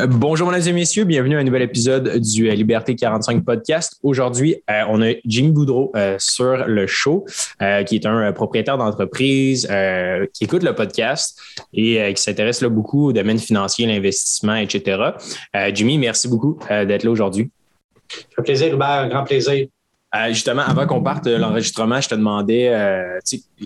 Euh, bonjour, mesdames et messieurs. Bienvenue à un nouvel épisode du euh, Liberté 45 podcast. Aujourd'hui, euh, on a Jimmy Boudreau sur le show, qui est un propriétaire d'entreprise qui écoute le podcast et qui s'intéresse beaucoup au domaine financier, l'investissement, etc. Jimmy, merci beaucoup d'être là aujourd'hui. Un plaisir, Hubert, grand plaisir. Euh, justement, avant qu'on parte de l'enregistrement, je te demandais, euh,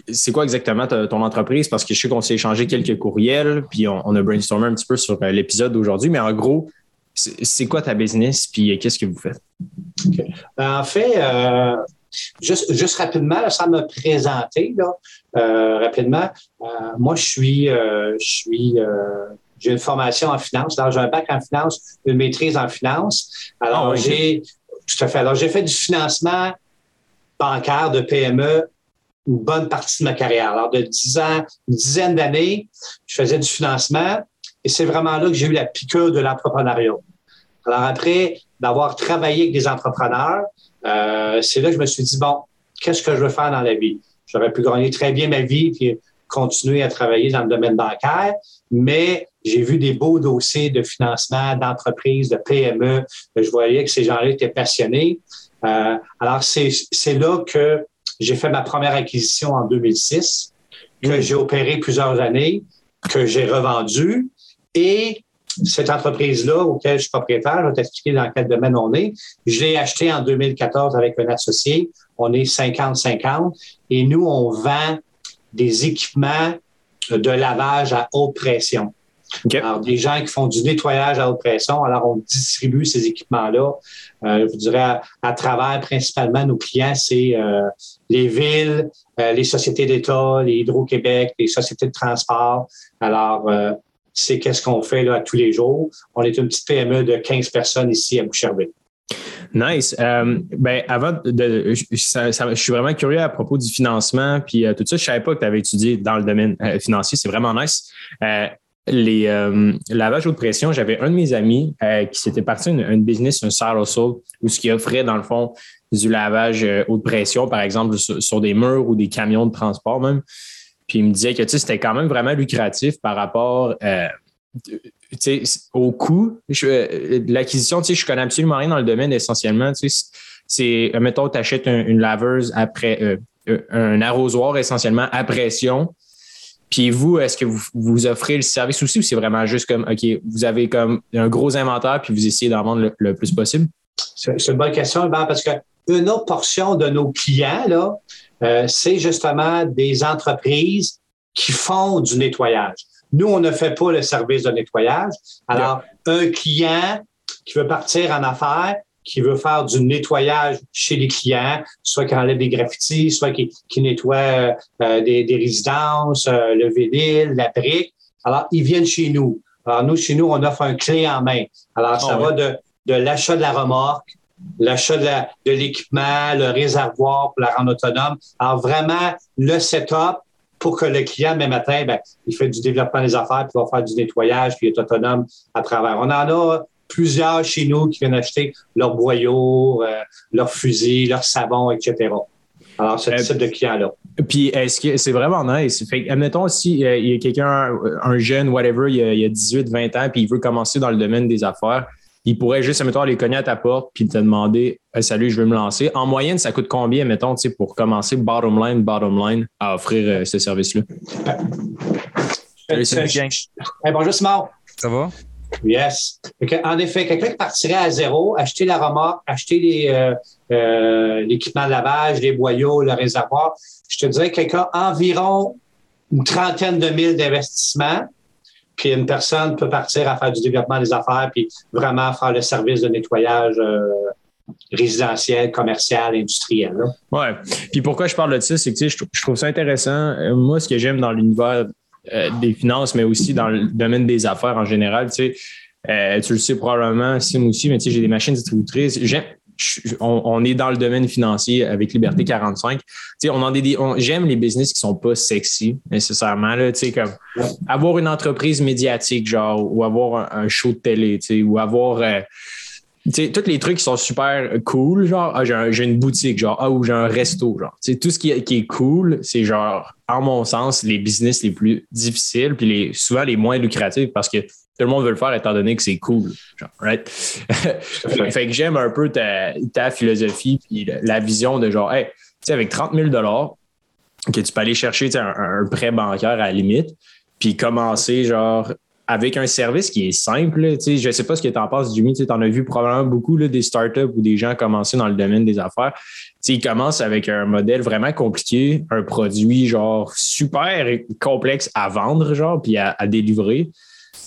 c'est quoi exactement ton entreprise? Parce que je sais qu'on s'est échangé quelques courriels, puis on, a brainstormé un petit peu sur euh, l'épisode d'aujourd'hui, mais en gros, c'est quoi ta business, puis qu'est-ce que vous faites? Ben, en fait, juste, juste rapidement, ça me présenter, là, rapidement. moi, je suis, je suis j'ai une formation en finance. J'ai un bac en finance, une maîtrise en finance. Alors, ah j'ai tout à fait. Alors, j'ai fait du financement bancaire de PME une bonne partie de ma carrière. Alors, de 10 ans, une dizaine d'années, je faisais du financement et c'est vraiment là que j'ai eu la piqûre de l'entrepreneuriat. Alors, après d'avoir travaillé avec des entrepreneurs, euh, c'est là que je me suis dit, bon, qu'est-ce que je veux faire dans la vie? J'aurais pu gagner très bien ma vie puis continuer à travailler dans le domaine bancaire, mais j'ai vu des beaux dossiers de financement d'entreprises, de PME. Je voyais que ces gens-là étaient passionnés. Euh, alors, c'est là que j'ai fait ma première acquisition en 2006, que j'ai opéré plusieurs années, que j'ai revendu. Et cette entreprise-là, auquel je suis propriétaire, je vais t'expliquer dans quel domaine on est. Je l'ai acheté en 2014 avec un associé. On est 50-50. Et nous, on vend des équipements de lavage à haute pression. Alors, des gens qui font du nettoyage à haute pression, alors on distribue ces équipements-là. Euh, je vous dirais à, travers principalement nos clients, c'est euh, les villes, euh, les sociétés d'État, les Hydro-Québec, les sociétés de transport. Alors, c'est qu'est-ce qu'on fait là tous les jours. On est une petite PME de 15 personnes ici à Boucherville. Nice. ben, avant de, je suis vraiment curieux à propos du financement puis tout ça. Je savais pas que tu avais étudié dans le domaine financier. C'est vraiment nice les euh, lavages haute pression, j'avais un de mes amis euh, qui s'était parti une, business, un side hustle, où ce qui offrait, dans le fond, du lavage euh, haute pression, par exemple, sur, des murs ou des camions de transport même. Puis il me disait que c'était quand même vraiment lucratif par rapport au coût de l'acquisition. Je connais absolument rien dans le domaine essentiellement. C'est, mettons, tu achètes une laveuse après un arrosoir essentiellement à pression puis vous, est-ce que vous, vous offrez le service aussi ou c'est vraiment juste comme, OK, vous avez comme un gros inventaire puis vous essayez d'en vendre le, plus possible? C'est une bonne question, parce qu'une autre portion de nos clients, là, euh, c'est justement des entreprises qui font du nettoyage. Nous, on ne fait pas le service de nettoyage. Alors, un client qui veut partir en affaires, qui veut faire du nettoyage chez les clients, soit qui enlève des graffitis, soit qui, qui nettoie euh, euh, des, des, résidences, euh, le vinyle, la brique. Alors, ils viennent chez nous. Alors, nous, chez nous, on offre un clé en main. Alors, ça ah va de, de l'achat de la remorque, l'achat de, de l'équipement, le réservoir pour la rendre autonome. Alors, vraiment, le setup pour que le client, même matin, ben, il fait du développement des affaires, puis il va faire du nettoyage, puis il est autonome à travers. On en a plusieurs chez nous qui viennent acheter leurs boyaux, euh, leurs fusils, leurs savons, etc. Alors, ce euh, type de client-là. Puis, est-ce que c'est vraiment nice? Fait admettons, si euh, il y a quelqu'un, un jeune, whatever, il a, 18, 20 ans, puis il veut commencer dans le domaine des affaires, il pourrait juste, admettons, aller cogner à ta porte puis te demander Salut, je veux me lancer. En moyenne, ça coûte combien, mettons, pour commencer bottom line, bottom line à offrir ce service-là? bonjour, Simon. Ça va? Yes. En effet, quelqu'un qui partirait à zéro, acheter la remorque, acheter euh, euh, l'équipement de lavage, les boyaux, le réservoir, je te dirais quelqu'un environ une trentaine de mille d'investissements. Puis une personne peut partir à faire du développement des affaires, puis vraiment faire le service de nettoyage euh, résidentiel, commercial, industriel. Oui. Puis pourquoi je parle de ça, c'est que je, je trouve ça intéressant. Moi, ce que j'aime dans l'univers euh, des finances, mais aussi dans le domaine des affaires en général. Tu, sais, euh, tu le sais probablement, Sim aussi, mais tu sais, j'ai des machines distributrices. On, est dans le domaine financier avec Liberté 45. Tu sais, on des, j'aime les business qui sont pas sexy nécessairement. Là, tu sais, comme avoir une entreprise médiatique, genre, ou avoir un, show de télé, tu sais, ou avoir. Euh, sais, tous les trucs qui sont super cool, genre, ah, j'ai, une boutique, genre, ah, ou j'ai un resto, genre. sais, tout ce qui, qui est cool, c'est genre, en mon sens, les business les plus difficiles, puis les, souvent les moins lucratifs parce que tout le monde veut le faire étant donné que c'est cool. Genre, right? fait que j'aime un peu ta, ta philosophie puis la vision de genre, hey, tu sais, avec 30 000 que tu peux aller chercher un, un, prêt bancaire à la limite, puis commencer genre avec un service qui est simple. je ne sais pas ce que tu en penses, Jimmy. Tu en as vu probablement beaucoup là, des startups ou des gens commencer dans le domaine des affaires. ils commencent avec un modèle vraiment compliqué, un produit genre super complexe à vendre, genre, puis à, délivrer.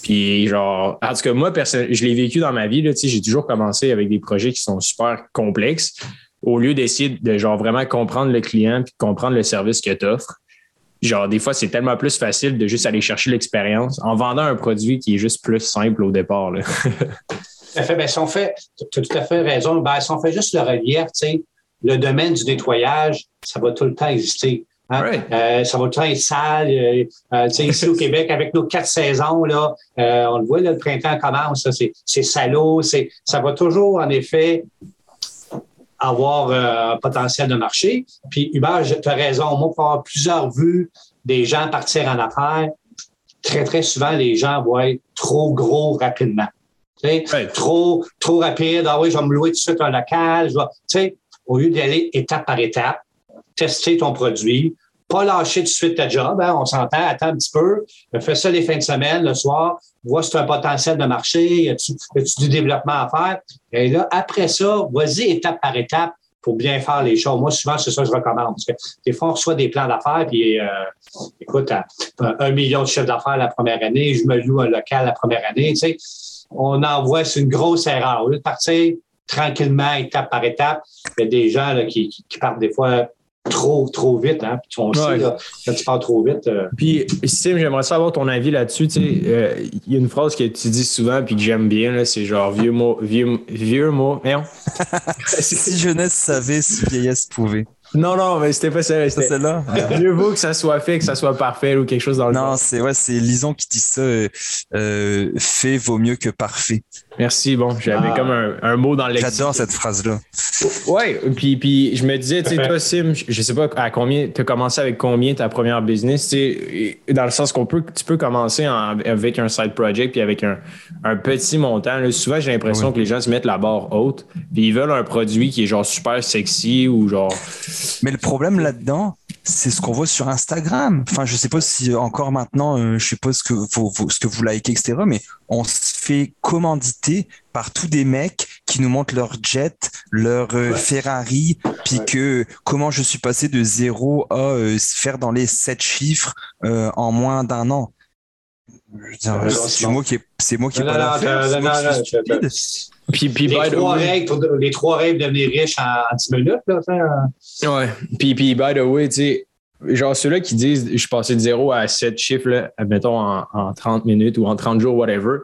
Puis genre, en tout cas, moi, je l'ai vécu dans ma vie. J'ai toujours commencé avec des projets qui sont super complexes au lieu d'essayer de genre vraiment comprendre le client puis comprendre le service que tu offres genre, des fois, c'est tellement plus facile de juste aller chercher l'expérience en vendant un produit qui est juste plus simple au départ. Là. fait, ben, si on fait, tu as tout à fait raison, ben, si on fait juste le relief, tu sais, le domaine du nettoyage, ça va tout le temps exister. Hein? Euh, ça va tout le temps être sale. Euh, euh, tu sais, ici au Québec, avec nos quatre saisons, là, on le voit, là, le printemps commence, c'est salaud, ça va toujours, en effet, avoir euh, un potentiel de marché. Puis Hubert, tu as raison, moi, pour avoir plusieurs vues des gens partir en affaires, très, très souvent, les gens vont être trop gros rapidement. Tu sais, Trop, trop rapide. Ah oui, je vais me louer tout de suite un local. Je tu sais, au lieu d'y aller étape par étape, tester ton produit, pas lâcher tout de suite ta job, hein, on s'entend, attends un petit peu, fais ça les fins de semaine, le soir, vois si tu as un potentiel de marché, y a-tu du développement à faire? Et là, après ça, vas-y étape par étape pour bien faire les choses. Moi, souvent, c'est ça que je recommande. Parce que des fois, on reçoit des plans d'affaires, puis euh, écoute, un million de chiffres d'affaires la première année, je me loue un local la première année, tu sais, on envoie, c'est une grosse erreur. Au lieu de partir tranquillement, étape par étape, il y a des gens là, qui, qui partent des fois trop, trop vite. Hein? Puis on sait, quand tu parles trop vite. Euh, puis, Sim, j'aimerais savoir ton avis là-dessus. Euh, il y a une phrase que tu dis souvent puis que j'aime bien, c'est genre vieux mot, vieux, vieux mot. si jeunesse savait, si vieillesse pouvait. Non, non, mais c'était pas celle-là. C'était celle-là. Mieux vaut que ça soit fait, que ça soit parfait ou quelque chose dans le Non, c'est ouais, c'est Lison qui dit ça. Euh, fait vaut mieux que parfait. Merci. Bon, j'avais ah. comme un, mot dans l'exemple. J'adore cette phrase-là. Ouais, puis, puis je me disais, tu sais, toi, Sim, je sais pas à combien, tu as commencé avec combien ta première business, tu dans le sens qu'on peut, tu peux commencer avec un side project puis avec un, petit montant. souvent, j'ai l'impression que les gens se mettent la barre haute, puis ils veulent un produit qui est genre super sexy ou genre. Mais le problème là-dedans, c'est ce qu'on voit sur Instagram. Enfin, je sais pas si encore maintenant, euh, je sais pas ce que vous, ce que vous likez, etc. Mais on se fait commanditer par tous des mecs qui nous montrent leur jet, leur euh, Ferrari, puis que comment je suis passé de zéro à euh, faire dans les sept chiffres en moins d'un an. C'est moi qui c'est moi qui ai pas la Puis, puis les, trois règles les trois règles devenir riche en, 10 minutes. Là, Ouais. Puis, puis, by the way, tu sais, genre ceux-là qui disent je suis passé de 0 à 7 chiffres, là, admettons, en, en, 30 minutes ou en 30 jours, whatever.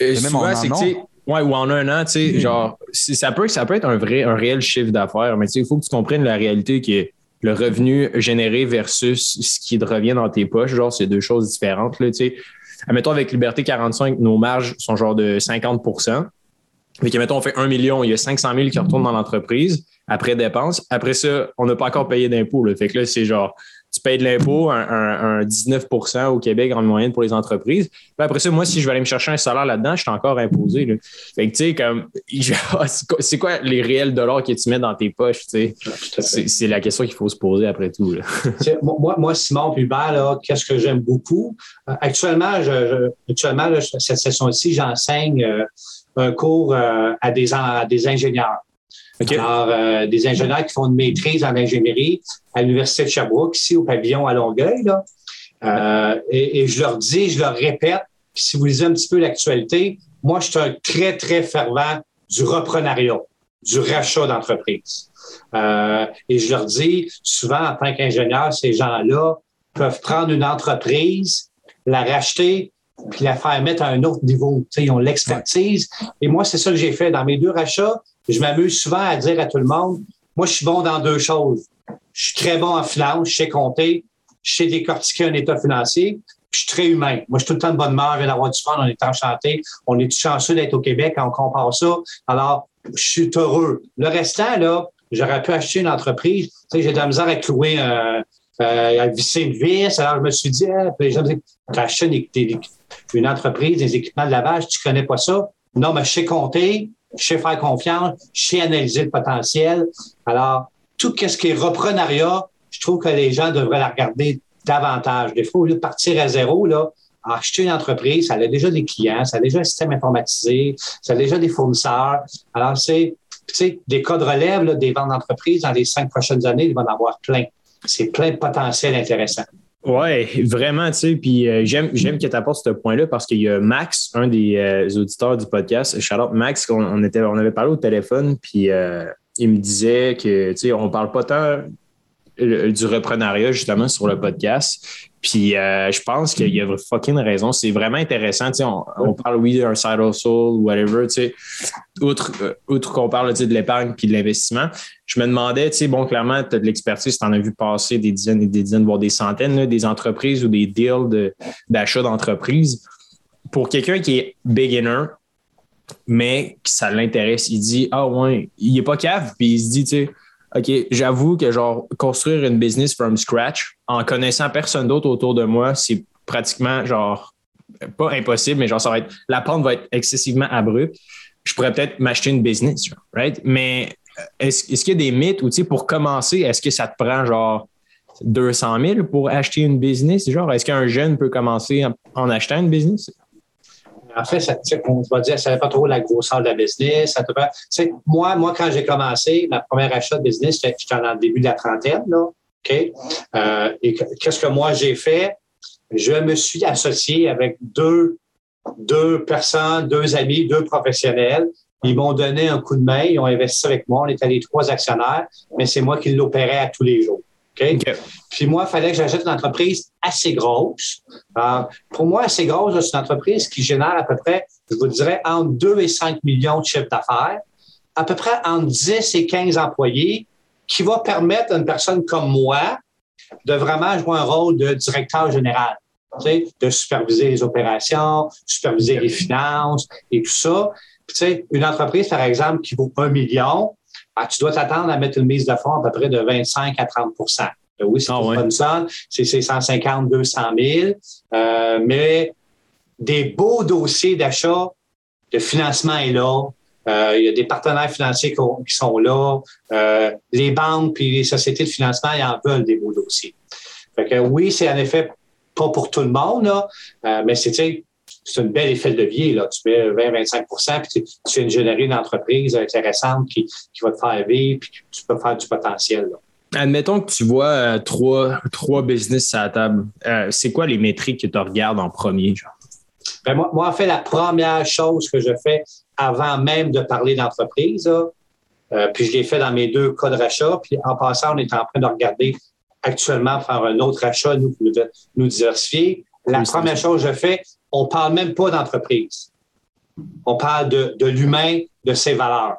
Euh, même souvent, c'est que, ouais, ou en un an, tu sais, genre, ça peut, ça peut être un vrai, un réel chiffre d'affaires, mais tu sais, il faut que tu comprennes la réalité qui est le revenu généré versus ce qui te revient dans tes poches. Genre, c'est deux choses différentes, tu sais. Admettons, avec Liberté 45, nos marges sont genre de 50% Fait que, mettons, on fait 1 million, il y a 500 000 qui retournent dans l'entreprise après dépenses. Après ça, on n'a pas encore payé d'impôts. Fait que là, c'est genre, tu payes de l'impôt, un, 19% au Québec en moyenne pour les entreprises. Puis après ça, moi, si je vais aller me chercher un salaire là-dedans, je suis encore imposé. Là. Fait que, tu sais, comme, c'est quoi les réels dollars que tu mets dans tes poches, tu sais? C'est la question qu'il faut se poser après tout. moi, moi, Simon Hubert, qu'est-ce que j'aime beaucoup? Euh, actuellement, je, actuellement cette session-ci, j'enseigne euh, un cours euh, à des, à des ingénieurs. Alors, euh, des ingénieurs qui font une maîtrise en ingénierie à l'Université de Sherbrooke, ici au pavillon à Longueuil. Là. Euh, et, je leur dis, je leur répète, si vous lisez un petit peu l'actualité, moi, je suis un très, très fervent du reprenariat, du rachat d'entreprise. Euh, et je leur dis, souvent, en tant qu'ingénieur, ces gens-là peuvent prendre une entreprise, la racheter, puis la faire mettre à un autre niveau. ils ont l'expertise. Et moi, c'est ça que j'ai fait dans mes deux rachats. Je m'amuse souvent à dire à tout le monde, moi, je suis bon dans deux choses. Je suis très bon en finance, je sais compter, je sais décortiquer un état financier, puis je suis très humain. Moi, je suis tout le temps de bonne humeur, je viens d'avoir du fun, on est enchanté, on est chanceux d'être au Québec on compare ça. Alors, je suis heureux. Le restant, là, j'aurais pu acheter une entreprise. Tu sais, j'ai de la misère à clouer un, euh, à visser une vis. Alors, je me suis dit, disent, acheté des, une entreprise, des équipements de lavage, tu connais pas ça? Non, mais je sais compter, je sais faire confiance, je sais analyser le potentiel. Alors, tout ce qui est reprenariat, je trouve que les gens devraient la regarder davantage. Des fois, au lieu de partir à zéro, là, acheter une entreprise, ça a déjà des clients, ça a déjà un système informatisé, ça a déjà des fournisseurs. Alors, c'est, tu sais, des cas de relève, des ventes d'entreprise dans les cinq prochaines années, il va en avoir plein. C'est plein de potentiel intéressant. Oui, vraiment, tu sais. Puis euh, j'aime, j'aime que tu apportes ce point-là parce qu'il y a Max, un des euh, auditeurs du podcast, Charlotte Max, on, était, on avait parlé au téléphone, puis euh, il me disait que, tu sais, on parle pas tant du reprenariat justement sur le podcast. Puis euh, je pense qu'il y a fucking raison. C'est vraiment intéressant. On, on parle, oui, d'un side hustle ou whatever. Outre, euh, outre qu'on parle de l'épargne puis de l'investissement, je me demandais, bon, clairement, tu as de l'expertise, tu en as vu passer des dizaines et des dizaines, voire des centaines, des entreprises ou des deals d'achat d'entreprises. Pour quelqu'un qui est beginner, mais que ça l'intéresse, il dit Ah ouais, il n'est pas cave, puis il se dit, tu sais, OK, j'avoue que genre construire une business from scratch en connaissant personne d'autre autour de moi, c'est pratiquement genre pas impossible, mais genre ça va être la pente va être excessivement abrupte. Je pourrais peut-être m'acheter une business, right? Mais euh, est-ce, qu'il y a des mythes ou tu sais, pour commencer, est-ce que ça te prend genre 200 000 pour acheter une business? Genre, est-ce qu'un jeune peut commencer en achetant une business? En fait, ça, on va dire, ça n'est pas trop la grosseur de la business. moi, moi, quand j'ai commencé, ma première achat de business, j'étais dans le début de la trentaine. Là, OK? Euh, et qu'est-ce que moi j'ai fait? Je me suis associé avec deux, deux personnes, deux amis, deux professionnels. Ils m'ont donné un coup de main, ils ont investi avec moi. On était les trois actionnaires, mais c'est moi qui l'opérais à tous les jours. Puis moi, il fallait que j'achète une entreprise assez grosse. pour moi, assez grosse, c'est une entreprise qui génère à peu près, je vous dirais, entre 2 et 5 millions de chiffres d'affaires, à peu près entre 10 et 15 employés, qui va permettre à une personne comme moi de vraiment jouer un rôle de directeur général, de superviser les opérations, superviser les finances et tout ça. Puis, une entreprise, par exemple, qui vaut 1 million, ben, tu dois t'attendre à mettre une mise de fonds à peu près de 25 à 30% ben oui, c'est ah, c'est 150, 200 000, euh, mais des beaux dossiers d'achat, de financement est là. Euh, il y a des partenaires financiers qui sont là. Euh, les banques puis les sociétés de financement, ils en veulent des beaux dossiers. Fait que oui, c'est en effet pas pour tout le monde, là, mais c'est c'est un bel effet de levier. Là. Tu mets 20-25% puis tu, tu, viens de générer une entreprise intéressante qui, qui va te faire vivre, puis tu peux faire du potentiel. Là. Admettons que tu vois euh, trois, trois business à la table. Euh, c'est quoi les métriques que tu regardes en premier? Genre? Ben moi, moi, en fait, la première chose que je fais avant même de parler d'entreprise, euh, puis je l'ai fait dans mes deux cas de rachat, puis en passant, on est en train de regarder actuellement faire un autre achat, nous, nous, nous diversifier. La première chose que je fais, on parle même pas d'entreprise. On parle de, de l'humain, de ses valeurs.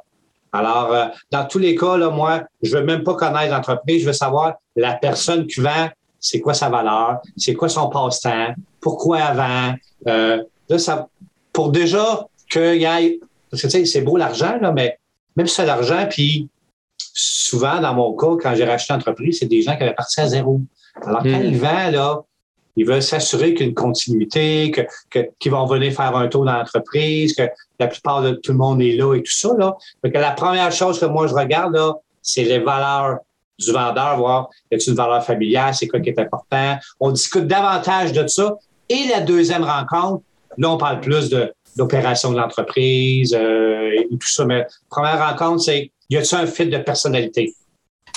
Alors, euh, dans tous les cas, là, moi, je veux même pas connaître l'entreprise, je veux savoir la personne qui vend, c'est quoi sa valeur, c'est quoi son passe-temps, pourquoi elle vend. Euh, là, ça, pour déjà qu'il y ait, parce que tu sais, c'est beau l'argent, là, mais même si c'est l'argent, puis souvent, dans mon cas, quand j'ai racheté l'entreprise, c'est des gens qui avaient parti à zéro. Alors, quand hmm. ils vendent, là, ils veulent s'assurer qu'il y a une continuité, que, qu'ils vont venir faire un tour dans l'entreprise, que la plupart de tout le monde est là et tout ça. Là. Donc, la première chose que moi je regarde, là, c'est les valeurs du vendeur, voir y a une valeur familiale, c'est quoi qui est important. On discute davantage de ça. Et la deuxième rencontre, là, on parle plus de de l'entreprise euh, et tout ça. Mais première rencontre, c'est y a-t-il un fil de personnalité?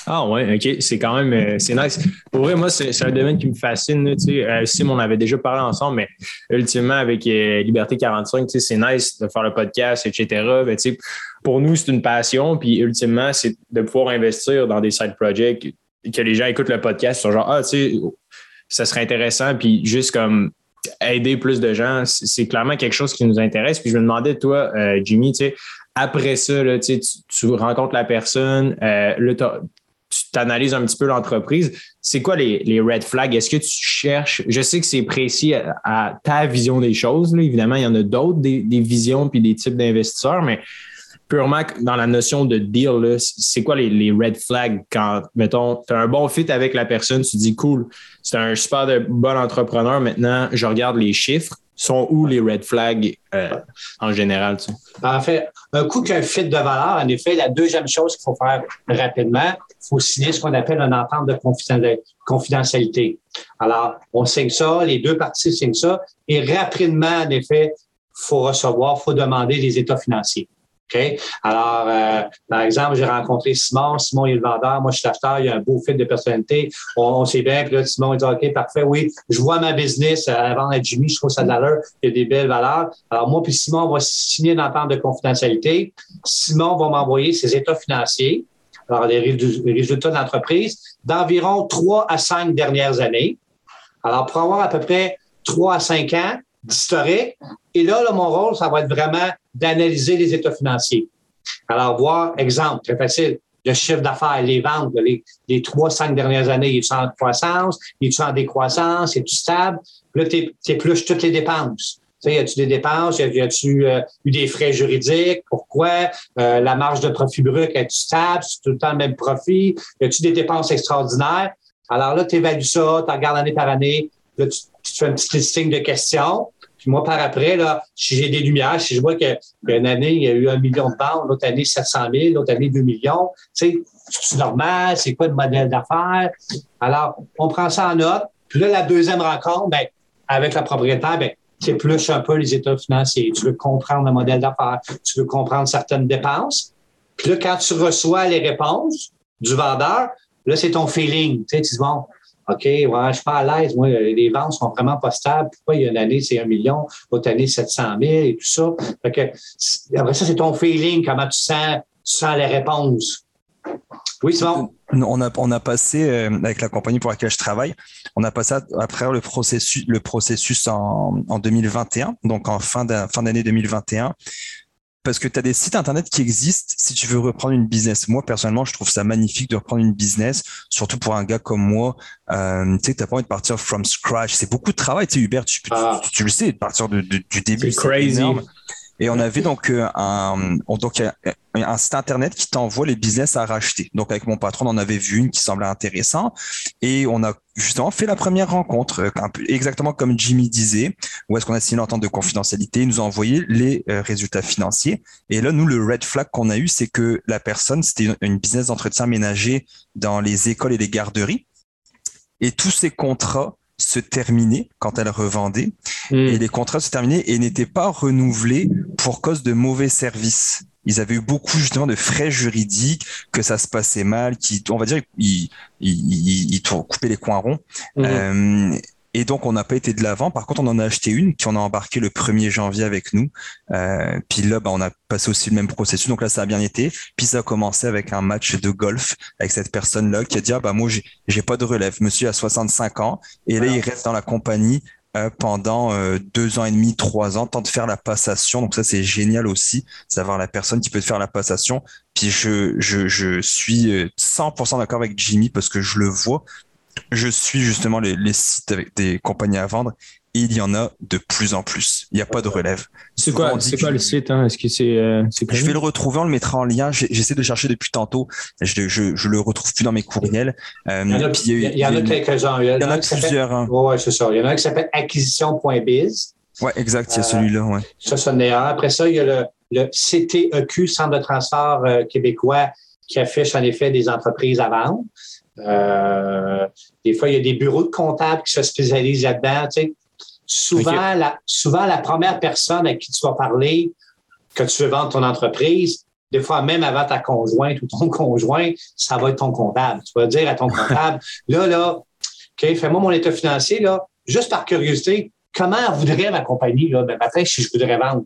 Ah ouais, OK. C'est quand même euh, c'est nice. Pour vrai, moi, c'est un domaine qui me fascine. Là, euh, Sim, on avait déjà parlé ensemble, mais ultimement, avec euh, Liberté 45, c'est nice de faire le podcast, etc. Mais, pour nous, c'est une passion. Puis ultimement, c'est de pouvoir investir dans des side projects, que les gens écoutent le podcast, sont genre, ah, tu sais, ça serait intéressant. Puis juste comme aider plus de gens, c'est clairement quelque chose qui nous intéresse. Puis je me demandais, toi, Jimmy, tu sais, après ça, tu, tu rencontres la personne, euh, là, tu analyses un petit peu l'entreprise. C'est quoi les, red flags? Est-ce que tu cherches, je sais que c'est précis à, ta vision des choses, évidemment, il y en a d'autres, des, visions puis des types d'investisseurs, mais purement dans la notion de deal, c'est quoi les, red flags quand, mettons, tu as un bon fit avec la personne, tu dis cool, c'est un super de bon entrepreneur, maintenant je regarde les chiffres. Sont où les red flags euh, en général? Tu En fait, un coup qu'un fit de valeur, en effet, la deuxième chose qu'il faut faire rapidement, il faut signer ce qu'on appelle une entente de confidentialité. Alors, on signe ça, les deux parties signent ça, et rapidement, en effet, il faut recevoir, il faut demander les états financiers. OK? Alors, euh, par exemple, j'ai rencontré Simon. Simon, il est le vendeur. Moi, je suis l'acheteur. Il y a un beau fit de personnalité. On, sait bien. Puis là, Simon, il dit OK, parfait. Oui, je vois ma business avant à Jimmy. Je trouve ça de l'allure. Il y a des belles valeurs. Alors, moi, puis Simon, on va signer une entente de confidentialité. Simon va m'envoyer ses états financiers. Alors, les résultats de l'entreprise d'environ trois à cinq dernières années. Alors, pour avoir à peu près trois à cinq ans d'historique. Et là, là, mon rôle, ça va être vraiment d'analyser les états financiers. Alors, voir, exemple, très facile, le chiffre d'affaires, les ventes, les, trois, cinq dernières années, il est en croissance, il est en décroissance, est stable? Là, tu épluches toutes les dépenses. Tu sais, y a-tu des dépenses? Y a-tu euh, eu des frais juridiques? Pourquoi? Euh, la marge de profit brut, est-tu stable? C'est tout le temps le même profit? Y a-tu des dépenses extraordinaires? Alors là, tu évalues ça, tu regardes année par année. Là, tu, tu fais un petit listing de questions. Puis moi, par après, là, si j'ai des lumières, si je vois qu'une année, il y a eu un million de ventes, l'autre année, 700 000, l'autre année, 2 millions, tu sais, c'est normal, c'est quoi le modèle d'affaires? Alors, on prend ça en note. Puis là, la deuxième rencontre, ben, avec la propriétaire, ben, tu épluches un peu les états financiers. Tu veux comprendre le modèle d'affaires. Tu veux comprendre certaines dépenses. Puis là, quand tu reçois les réponses du vendeur, là, c'est ton feeling. Tu sais, tu dis, bon, OK, ouais, je suis pas à l'aise. Moi, les ventes sont vraiment pas stables. Pourquoi il y a une année, c'est un million, l'autre année, 700 000 et tout ça? Après ça, c'est ton feeling, comment tu sens, tu sens les réponses. Oui, c'est bon. On a, on a passé, euh, avec la compagnie pour laquelle je travaille, on a passé après le processus, le processus en, en 2021, donc en fin d'année 2021 parce que tu as des sites internet qui existent si tu veux reprendre une business. Moi, personnellement, je trouve ça magnifique de reprendre une business, surtout pour un gars comme moi. Euh, tu sais, t'as pas envie de partir from scratch. C'est beaucoup de travail. Tu sais, Hubert, tu, ah. tu, le sais, de partir de, du début. C'est crazy. Énorme. Et on avait donc euh, un, donc un site internet qui t'envoie les business à racheter. Donc avec mon patron, on en avait vu une qui semblait intéressant et on a justement fait la première rencontre, euh, un peu, exactement comme Jimmy disait, où est-ce qu'on a signé l'entente de confidentialité, il nous a envoyé les euh, résultats financiers. Et là, nous, le red flag qu'on a eu, c'est que la personne, c'était une business d'entretien ménager dans les écoles et les garderies. Et tous ces contrats se terminaient quand elle revendait hmm. et les contrats se terminaient et n'étaient pas renouvelés pour cause de mauvais services. Ils avaient eu beaucoup justement de frais juridiques, que ça se passait mal, qui, on va dire, ils, ils, ils, coupaient les coins ronds. Hmm. Euh, et donc, on n'a pas été de l'avant. Par contre, on en a acheté une qui on a embarqué le 1er janvier avec nous. Euh, puis là, bah, on a passé aussi le même processus. Donc là, ça a bien été. Puis ça a commencé avec un match de golf avec cette personne-là qui a dit, ah, bah, moi, j'ai pas de relève. Monsieur a 65 ans. Et là, il reste dans la compagnie euh, pendant euh, deux ans et demi, trois ans, temps de faire la passation. Donc ça, c'est génial aussi, d'avoir la personne qui peut te faire la passation. Puis je, je, je suis 100% d'accord avec Jimmy parce que je le vois je suis justement les, sites avec des compagnies à vendre et il y en a de plus en plus. Il n'y a pas de relève. C'est quoi, le site hein? Est-ce que c'est, euh, Je vais le retrouver, on le mettra en lien. J'essaie de chercher depuis tantôt. Je, je, le retrouve plus dans mes courriels. Euh, il y en a, quelques-uns. Il y en a, plusieurs. Hein. Oui, c'est ça. Il y en a un qui s'appelle acquisition.biz. Oui, exact. Il y a celui-là. Ouais. Ça, ça en est un. Après ça, il y a le, le CTEQ, Centre de transfert euh, québécois, qui affiche en effet des entreprises à vendre. Euh, des fois, il y a des bureaux de comptables qui se spécialisent là-dedans. Tu sais. Souvent, la, souvent, la première personne à qui tu vas parler que tu veux vendre ton entreprise, des fois, même avant ta conjointe ou ton conjoint, ça va être ton comptable. Tu vas dire à ton comptable, là, là, OK, fais-moi mon état financier, là, juste par curiosité, comment voudrait ma compagnie, là, ben, matin, si je voudrais vendre?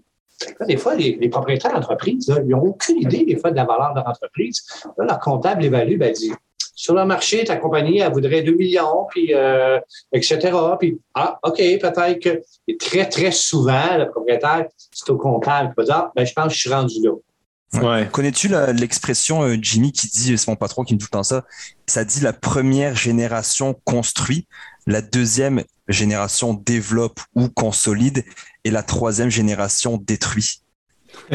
des fois, les, propriétaires d'entreprise, ils n'ont aucune idée, des fois, de la valeur de leur entreprise. Là, leur comptable évalue, ben, dit, sur le marché, ta compagnie, elle voudrait 2 millions, puis euh, etc. Puis, ah, OK, peut-être que très, très souvent, le propriétaire, c'est au comptable qui va dire, ah, ben, je pense que je suis rendu là. Ouais. Connais-tu l'expression euh, Jimmy qui dit, c'est mon patron qui me dit tout le temps ça, ça dit la première génération construit, la deuxième génération développe ou consolide et la troisième génération détruit?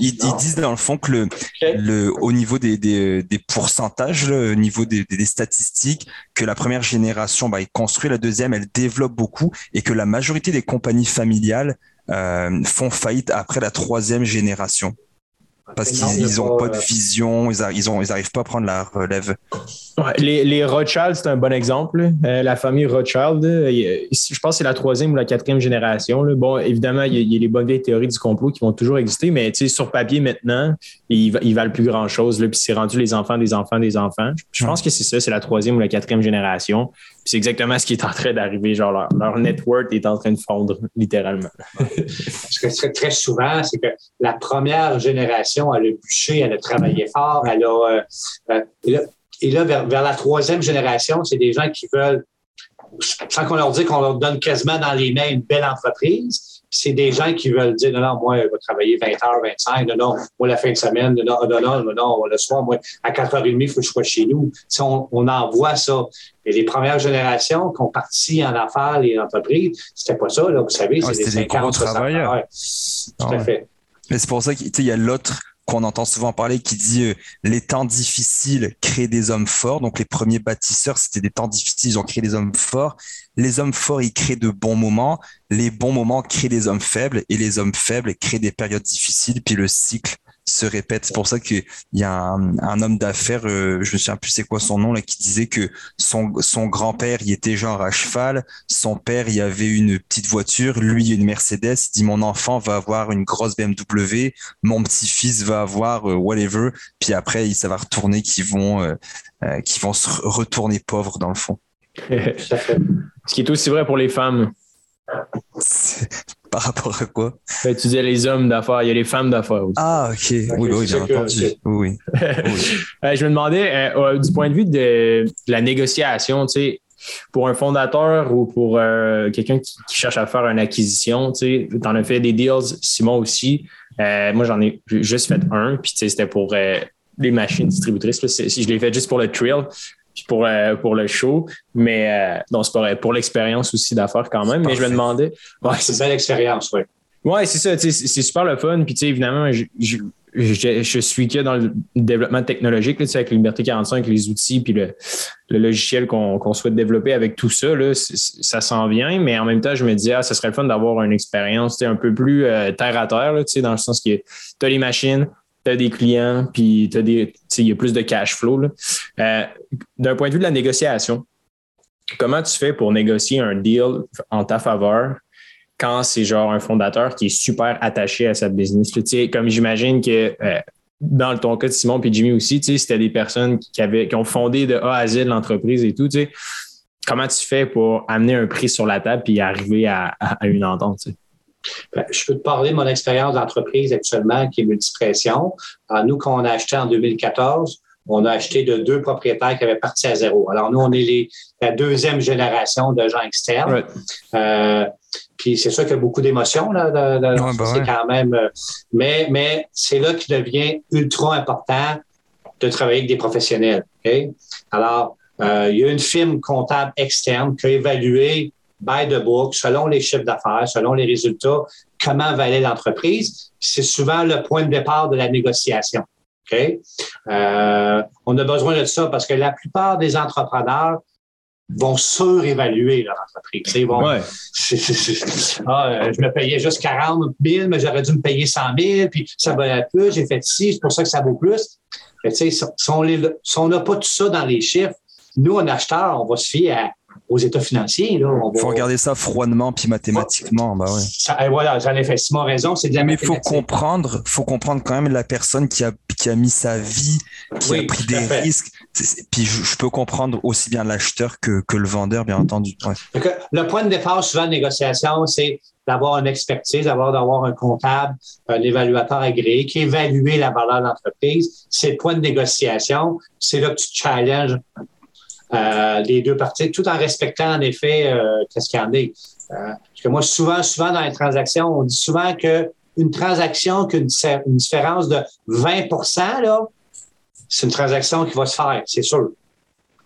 ils, disent dans le fond que le, le au niveau des, des, des pourcentages, au niveau des, des, statistiques, que la première génération, bah, construit, la deuxième, elle développe beaucoup, et que la majorité des compagnies familiales euh, font faillite après la troisième génération parce qu'ils n'ont pas de vision, ils n'arrivent pas à prendre la relève. les, les, Rothschild, c'est un bon exemple. Euh, la famille Rothschild, euh, je pense que c'est la troisième ou la quatrième génération. Bon, évidemment, il y, a, les bonnes vieilles théories du complot qui vont toujours exister, mais sur papier maintenant, ils, ils valent plus grand-chose. Puis c'est rendu les enfants des enfants des enfants. Je pense que c'est ça, c'est la troisième ou la quatrième génération. C'est exactement ce qui est en train d'arriver. Genre, leur, leur network est en train de fondre, littéralement. ce que c'est très souvent, c'est que la première génération, elle a bûché, elle a travaillé fort, elle a. Euh, euh, et là, vers, la troisième génération, c'est des gens qui veulent, sans qu'on leur dise qu'on leur donne quasiment dans les mains une belle entreprise, c'est des gens qui veulent dire, non, non, moi, je vais travailler 20 heures, 25, non, non, moi, la fin de semaine, non, non, non, non, non le soir, moi, à 4h30, il faut que je sois chez nous. Si on, on envoie ça. Et les premières générations qui ont parti en affaires, les entreprises, c'était pas ça, là, vous savez, c'est des 50 travailleurs. Tout à fait. Mais c'est pour ça qu'il y a l'autre qu'on entend souvent parler qui dit euh, les temps difficiles créent des hommes forts. Donc les premiers bâtisseurs, c'était des temps difficiles, ils ont créé des hommes forts. Les hommes forts, ils créent de bons moments. Les bons moments créent des hommes faibles et les hommes faibles créent des périodes difficiles. Puis le cycle se répète. C'est pour ça qu'il y a un, homme d'affaires, euh, je me souviens plus c'est quoi son nom là, qui disait que son, son grand-père il était genre à cheval, son père il avait une petite voiture, lui une Mercedes. Il dit mon enfant va avoir une grosse BMW, mon petit-fils va avoir euh, whatever. Puis après ça va retourner qu'ils vont euh, qui vont se retourner pauvres dans le fond. Ce qui est aussi vrai pour les femmes. Par rapport à quoi? Ben, tu disais les hommes d'affaires, il y a les femmes d'affaires aussi. Ah, OK. Oui, oui, bien entendu. Oui. je me demandais, euh, du point de vue de, la négociation, tu sais, pour un fondateur ou pour euh, quelqu'un qui, cherche à faire une acquisition, tu sais, en as fait des deals, Simon aussi. Euh, moi, j'en ai juste fait un, puis c'était pour les machines distributrices. Si je l'ai fait juste pour le trail pour, euh, pour le show. Mais euh, non, c'est pas pour l'expérience aussi d'affaires quand même. Mais je me demandais. Ouais, c'est une belle expérience, oui. Oui, c'est ça, c'est super le fun. Puis, évidemment, je, je, suis que dans le développement technologique, là, avec Liberté 45, les outils, puis le, logiciel qu'on souhaite développer avec tout ça, là, ça s'en vient. Mais en même temps, je me dis, ah, ça serait le fun d'avoir une expérience un peu plus euh, terre à terre, là, dans le sens que tu as les machines, tu as des clients, puis il y a plus de cash flow. Euh, d'un point de vue de la négociation, comment tu fais pour négocier un deal en ta faveur quand c'est genre un fondateur qui est super attaché à sa business? comme j'imagine que euh, dans ton cas de Simon et Jimmy aussi, c'était des personnes qui, avaient, qui ont fondé de A à Z l'entreprise et tout. Comment tu fais pour amener un prix sur la table et arriver à, une entente? Je peux te parler de mon expérience d'entreprise actuellement qui est Multipression. Euh, nous, quand on a acheté en 2014, on a acheté de deux propriétaires qui avaient parti à zéro. Alors, nous, on est les, la deuxième génération de gens externes. Euh, puis c'est sûr qu'il y a beaucoup d'émotions là. Ben c'est quand même. Euh, mais mais c'est là qu'il devient ultra important de travailler avec des professionnels. Alors, il y a une firme comptable externe qui a évalué by the book, selon les chiffres d'affaires, selon les résultats, comment valait l'entreprise. C'est souvent le point de départ de la négociation. OK? Euh, on a besoin de ça parce que la plupart des entrepreneurs vont surévaluer leur entreprise. Ils vont, ah, je me payais juste 40 000, mais j'aurais dû me payer 100 000, puis ça valait plus, j'ai fait ci, c'est pour ça que ça vaut plus. Mais si, on n'a pas tout ça dans les chiffres, nous, en acheteur, on va se fier à aux états financiers. Il faut regarder ça froidement puis mathématiquement. Bah ouais. voilà, j'en ai fait Simon raison, c'est de la Mais il faut comprendre, faut comprendre quand même la personne qui a, qui a mis sa vie, qui a pris des risques. Puis je, peux comprendre aussi bien l'acheteur que, que le vendeur, bien entendu. Le point de départ souvent de négociation, c'est d'avoir une expertise, d'avoir d'avoir un comptable, un évaluateur agréé qui évalue la valeur de l'entreprise. C'est le point de négociation. C'est là que tu challenges euh, les deux parties, tout en respectant en effet euh, qu'est-ce qu'il y en est. Euh, parce que moi, souvent, souvent dans les transactions, on dit souvent que une transaction qu'une une différence de 20% là, c'est une transaction qui va se faire, c'est sûr.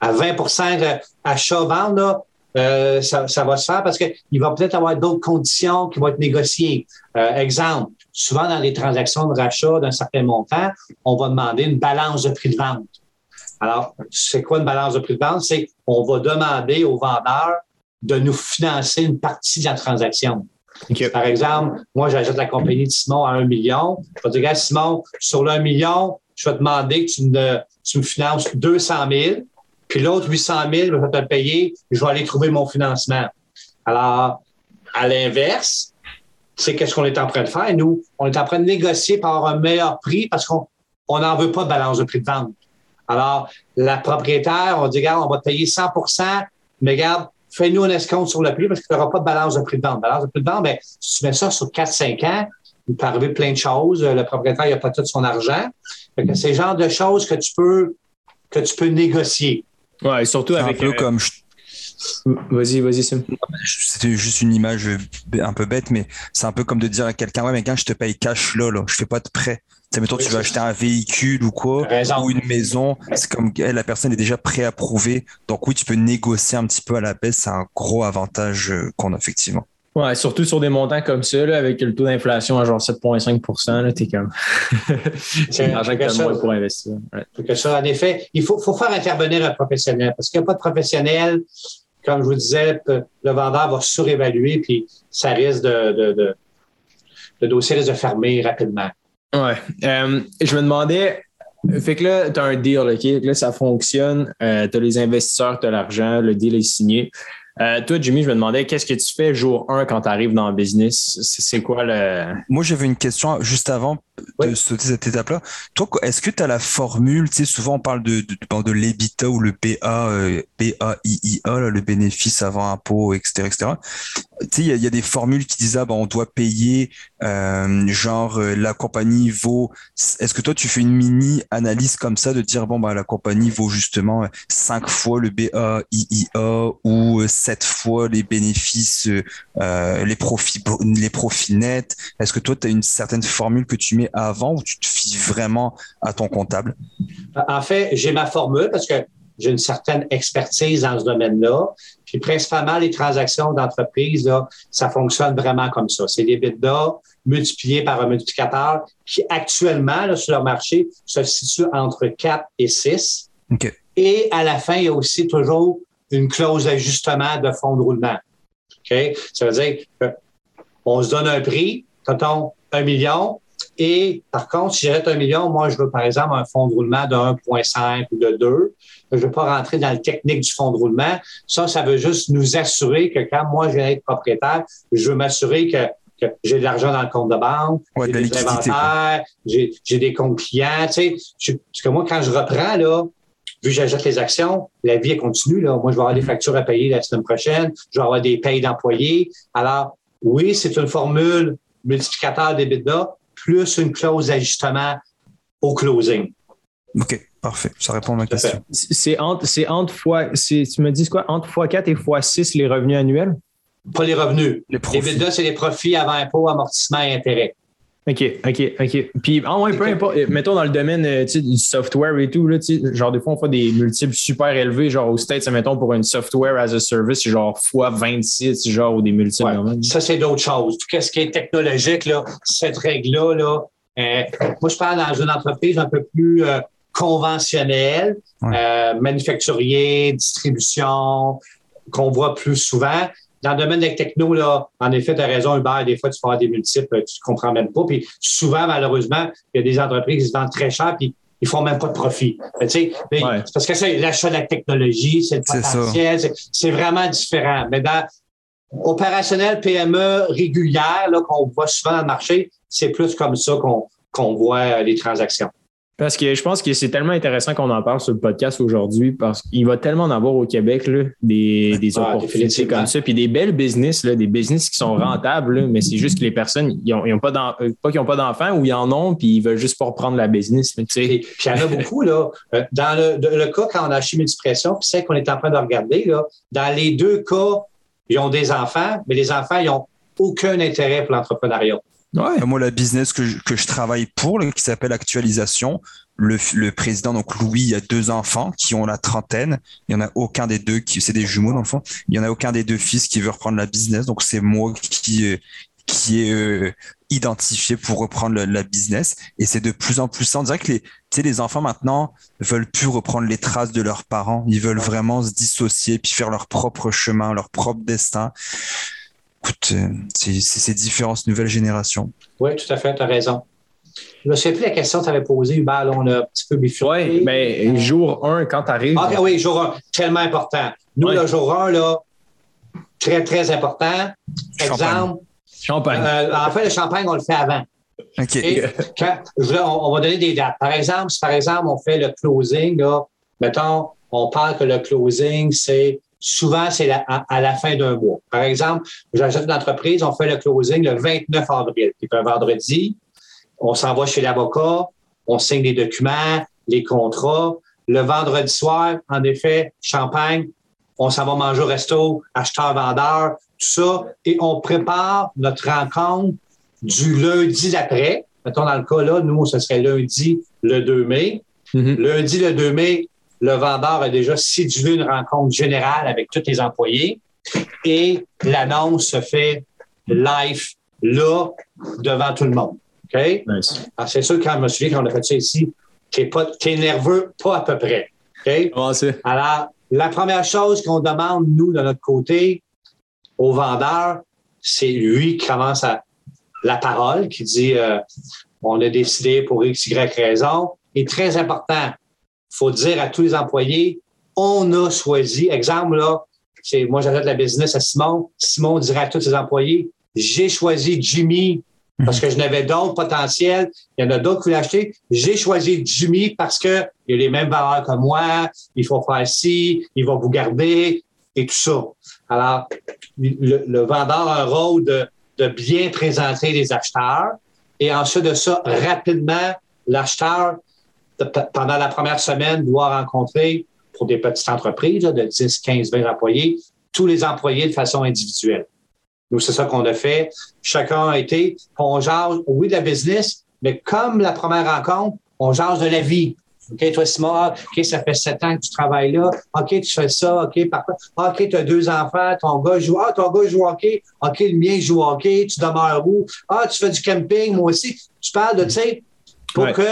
À 20% d'achat-vente, là, ça, ça, va se faire parce qu'il va peut-être avoir d'autres conditions qui vont être négociées. exemple, souvent dans les transactions de rachat d'un certain montant, on va demander une balance de prix de vente. Alors, c'est quoi une balance de prix de vente? C'est qu'on va demander au vendeur de nous financer une partie de la transaction. Par exemple, moi, j'achète la compagnie de Simon à un million. Je vais dire, Simon, sur le 1 million, je vais te demander que tu me, tu me finances 200 000, puis l'autre 800 000, je vais te le payer, je vais aller trouver mon financement. Alors, à l'inverse, c'est qu'est-ce qu'on est en train de faire, nous? On est en train de négocier par un meilleur prix parce qu'on n'en veut pas de balance de prix de vente. Alors, la propriétaire, on dit, regarde, on va te payer 100% mais regarde, fais-nous un escompte sur le prix parce que tu n'auras pas de balance de prix de vente. Balance de prix de vente, bien, si tu mets ça sur 4-5 ans, il peut arriver plein de choses. Le propriétaire n'a pas tout son argent. c'est le genre de choses que tu peux, que tu peux négocier. Ouais, surtout avec. Un peu comme. Vas-y, vas-y, Sim. C'était juste une image un peu bête, mais c'est un peu comme de dire à quelqu'un Ouais, mais quand je te paye cash là, là je fais pas de prêt. Tu mettons, tu veux acheter un véhicule ou quoi, ou une maison, c'est comme la personne est déjà préapprouvée. Donc oui, tu peux négocier un petit peu à la baisse. C'est un gros avantage euh, qu'on a effectivement. Ouais, surtout sur des montants comme ça, là, avec le taux d'inflation à genre 7,5 t'es comme. c'est l'argent que tu moins pour investir. en effet, il faut, faut faire intervenir un professionnel parce qu'il n'y a pas de professionnel, comme je vous disais, le vendeur va surévaluer, puis ça risque de, de, de le dossier risque de fermer rapidement. Ouais. Euh, je me demandais, fait que là, tu as un deal, OK? Là, ça fonctionne. Euh, tu as les investisseurs, tu as l'argent, le deal est signé. Euh, toi, Jimmy, je me demandais, qu'est-ce que tu fais jour 1 quand tu arrives dans le business? C'est quoi le. Moi, j'avais une question juste avant de sauter cette étape-là. Toi, est-ce que tu as la formule, tu sais, souvent on parle de, de, de l'EBITA ou le BA, euh, le bénéfice avant impôt, etc., etc. Tu sais, il y, a des formules qui disent, ah, ben, on doit payer, euh, genre, euh, la compagnie vaut, est-ce que toi, tu fais une mini analyse comme ça de dire, bon, bah, la compagnie vaut justement 5 fois le BAIIA ou 7 fois les bénéfices, les profits, les profits nets? Est-ce que toi, tu as une certaine formule que tu mets avant ou tu te fies vraiment à ton comptable? En fait, j'ai ma formule parce que j'ai une certaine expertise dans ce domaine-là. Puis principalement, les transactions d'entreprise, ça fonctionne vraiment comme ça. C'est des bidas multipliés par un multiplicateur qui actuellement, sur le marché, se situe entre 4 et 6. Et à la fin, il y a aussi toujours une clause d'ajustement de fonds de roulement. Ça veut dire qu'on se donne un prix, quand un million, et par contre, si j'achète un million, moi, je veux par exemple un fonds de roulement de 1,5 ou de 2. Je ne veux pas rentrer dans le technique du fonds de roulement. Ça, ça veut juste nous assurer que quand moi, je vais être propriétaire, je veux m'assurer que, j'ai de l'argent dans le compte de banque, j'ai des inventaires, j'ai des comptes clients. Tu sais, parce que moi, quand je reprends, là, vu que j'achète les actions, la vie est continue. Là. Moi, je vais avoir des factures à payer la semaine prochaine, je vais avoir des payes d'employés. Alors, oui, c'est une formule multiplicateur d'EBITDA, plus une clause d'ajustement au closing. OK, parfait. Ça répond à ma question. C'est entre, c'est entre fois, tu me dis quoi, entre x4 et x6 les revenus annuels? Pas les revenus. Les, les c'est les profits avant impôt, amortissement et intérêt. OK, OK, OK. Puis, en moins, peu importe, mettons dans le domaine euh, du software et tout, là, genre des fois, on fait des multiples super élevés, genre au States, mettons pour une software as a service, genre fois 26, genre, ou des multiples. ça, c'est d'autres choses. Tout ce qui est technologique, là, cette règle-là, là, euh, moi, je parle dans une entreprise un peu plus euh, conventionnelle, manufacturier, distribution, qu'on voit plus souvent dans le domaine des technos, là, en effet, tu as raison, Hubert, des fois, tu fais des multiples, tu ne comprends même pas. Puis souvent, malheureusement, il y a des entreprises qui se vendent très cher, puis ils font même pas de profit. Mais, mais Parce que c'est l'achat de la technologie, c'est le potentiel, c'est vraiment différent. Mais dans opérationnel PME régulière, qu'on voit souvent dans le marché, c'est plus comme ça qu'on voit euh, les transactions. Parce que je pense que c'est tellement intéressant qu'on en parle sur le podcast aujourd'hui parce qu'il va tellement en avoir au Québec là, des, des opportunités comme ça, puis des belles business, là, des business qui sont rentables, mais c'est juste que les personnes, ils ont, euh, pas qu'ils n'ont pas d'enfants ou ils en ont, puis ils veulent juste pas reprendre la business. Puis il y en a beaucoup, là. Euh, dans le, cas quand on a acheté Multipression, puis c'est qu'on est en train de regarder, là, dans les deux cas, ils ont des enfants, mais les enfants, ils n'ont aucun intérêt pour l'entrepreneuriat. Ouais. Moi, la business que je, que je travaille pour, qui s'appelle Actualisation, le, le, président, donc Louis, il y a deux enfants qui ont la trentaine. Il y en a aucun des deux qui, c'est des jumeaux dans le fond. Il y en a aucun des deux fils qui veut reprendre la business. Donc c'est moi qui, euh, qui est euh, identifiés pour reprendre la business. Et c'est de plus en plus ça. On dirait que les, les enfants maintenant veulent plus reprendre les traces de leurs parents. Ils veulent vraiment se dissocier puis faire leur propre chemin, leur propre destin. Écoute, euh, c'est différentes nouvelles générations. Oui, tout à fait, tu as raison. Je ne sais plus la question que tu avais posée, Hubert, on a un petit peu bifurqué. Oui, mais jour 1, quand tu arrives. Ah, oui, jour 1, tellement important. Nous, le jour 1, là, très, très important. Exemple. Champagne. Euh, en fait, le champagne, on le fait avant. OK. on, va donner des dates. Par exemple, si par exemple, on fait le closing, là, mettons, on parle que le closing, c'est souvent, c'est à, la fin d'un mois. Par exemple, j'achète une entreprise, on fait le closing le 29 avril, qui est un vendredi. On s'en va chez l'avocat, on signe les documents, les contrats. Le vendredi soir, en effet, champagne, on s'en va manger au resto, acheteur-vendeur, tout ça, et on prépare notre rencontre du lundi d'après. Mettons, dans le cas là, nous, ce serait lundi le 2 mai. Mm-hmm. Lundi le 2 mai, le vendeur a déjà séduit une rencontre générale avec tous les employés et l'annonce se fait live là devant tout le monde. OK? c'est sûr, quand je me souviens qu'on a fait ça ici, tu es, nerveux, pas à peu près. OK? Alors, la première chose qu'on demande, nous, de notre côté, au vendeur, c'est lui qui commence à la parole, qui dit euh, on a décidé pour X, Y raison. Et très important, faut dire à tous les employés, on a choisi, exemple là, moi j'arrête la business à Simon. Simon dirait à tous ses employés, j'ai choisi Jimmy parce que je n'avais d'autres potentiels. Il y en a d'autres qui voulaient acheter. J'ai choisi Jimmy parce qu'il a les mêmes valeurs que moi. Il faut faire ci, il va vous garder et tout ça. Alors, le, vendeur a un rôle de, de, bien présenter les acheteurs. Et ensuite de ça, rapidement, l'acheteur, pendant la première semaine, doit rencontrer, pour des petites entreprises de 10, 15, 20 employés, tous les employés de façon individuelle. Nous, c'est ça qu'on a fait. Chacun a été, on jase, oui, de la business, mais comme la première rencontre, on jase de la vie. OK, toi, Simon, ah, OK, ça fait sept ans que tu travailles là. OK, tu fais ça. OK, parfait. Ah, OK, tu as deux enfants. Ton gars joue. Ah, ton gars joue hockey. OK, le mien joue hockey. Tu demeures où? Ah, tu fais du camping, moi aussi. Tu parles de, tu sais, pour que,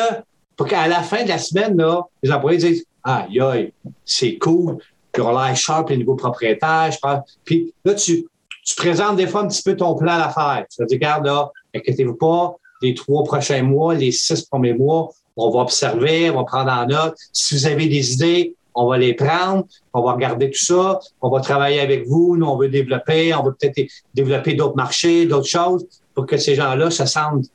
pour qu'à la fin de la semaine, là, les employés disent, ah, aïe, c'est cool. Puis on l'air sharp, les nouveaux propriétaires. Je parle. Puis là, tu, tu présentes des fois un petit peu ton plan d'affaires. Tu vas dire, regarde là, inquiétez-vous pas, les trois prochains mois, les six premiers mois, on va observer, on va prendre en note. Si vous avez des idées, on va les prendre, on va regarder tout ça, on va travailler avec vous, nous, on veut développer, on veut peut-être développer d'autres marchés, d'autres choses, pour que ces gens-là se sentent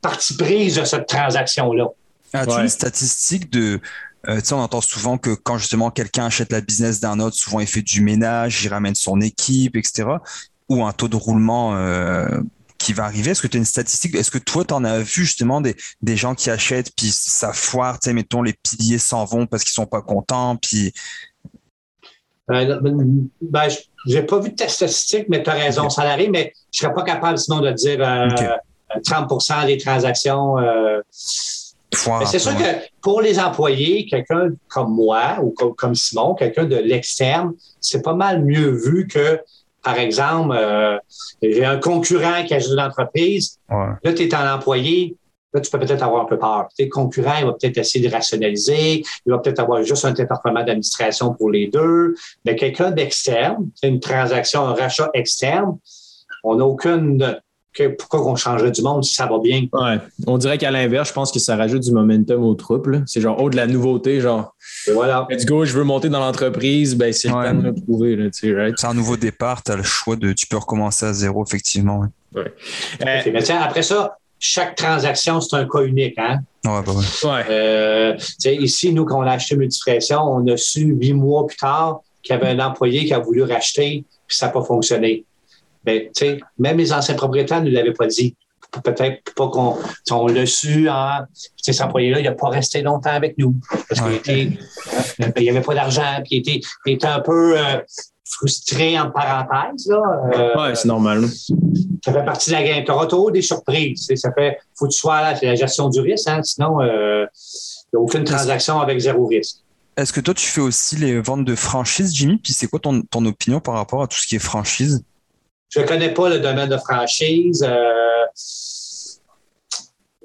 partie prise de cette transaction-là. As-tu une statistique de euh, on entend souvent que quand justement quelqu'un achète la business d'un autre, souvent il fait du ménage, il ramène son équipe, etc. Ou un taux de roulement euh, qui va arriver. Est-ce que tu as une statistique? Est-ce que toi, tu en as vu justement des, des gens qui achètent, puis ça foire, tu sais, mettons, les piliers s'en vont parce qu'ils sont pas contents, puis... Ben, ben j'ai pas vu ta statistique, mais tu as raison, ça arrive, mais je serais pas capable sinon de dire 30% euh, des transactions c'est sûr que pour les employés, quelqu'un comme moi ou comme, Simon, quelqu'un de l'externe, c'est pas mal mieux vu que, par exemple, euh, j'ai un concurrent qui ajoute une entreprise. Là, tu es un employé. Là, tu peux peut-être avoir un peu peur. Tes concurrent, il va peut-être essayer de rationaliser. Il va peut-être avoir juste un département d'administration pour les deux. Mais quelqu'un d'externe, c'est une transaction, un rachat externe, on n'a aucune pourquoi on changerait du monde si ça va bien? Ouais. On dirait qu'à l'inverse, je pense que ça rajoute du momentum aux troupes. C'est genre, oh, de la nouveauté, genre, voilà. let's go, je veux monter dans l'entreprise, ben, c'est le temps de me prouver. C'est un nouveau départ, tu as le choix de, tu peux recommencer à zéro, effectivement. Ouais. mais tiens, après ça, chaque transaction, c'est un cas unique. Hein? Ouais, bah ouais. Euh, ici, nous, quand on a acheté Multipression, on a su huit mois plus tard qu'il y avait un employé qui a voulu racheter, puis ça n'a pas fonctionné. Mais, tu sais, même les anciens propriétaires ne l'avaient pas dit. Peut-être pas qu'on on l'a su. Hein, cet employé-là, il n'a pas resté longtemps avec nous parce qu'il euh, il n'y avait pas d'argent, puis il était, il était un peu euh, frustré en parenthèse. Euh, oui, c'est normal. Ça fait partie de la game. Tu auras des surprises. Ça fait, faut que tu sois là, c'est la gestion du risque. Hein, sinon, il n'y a aucune transaction avec zéro risque. Est-ce que toi, tu fais aussi les ventes de franchise, Jimmy? Puis c'est quoi ton, ton opinion par rapport à tout ce qui est franchise? Je ne connais pas le domaine de franchise. Euh,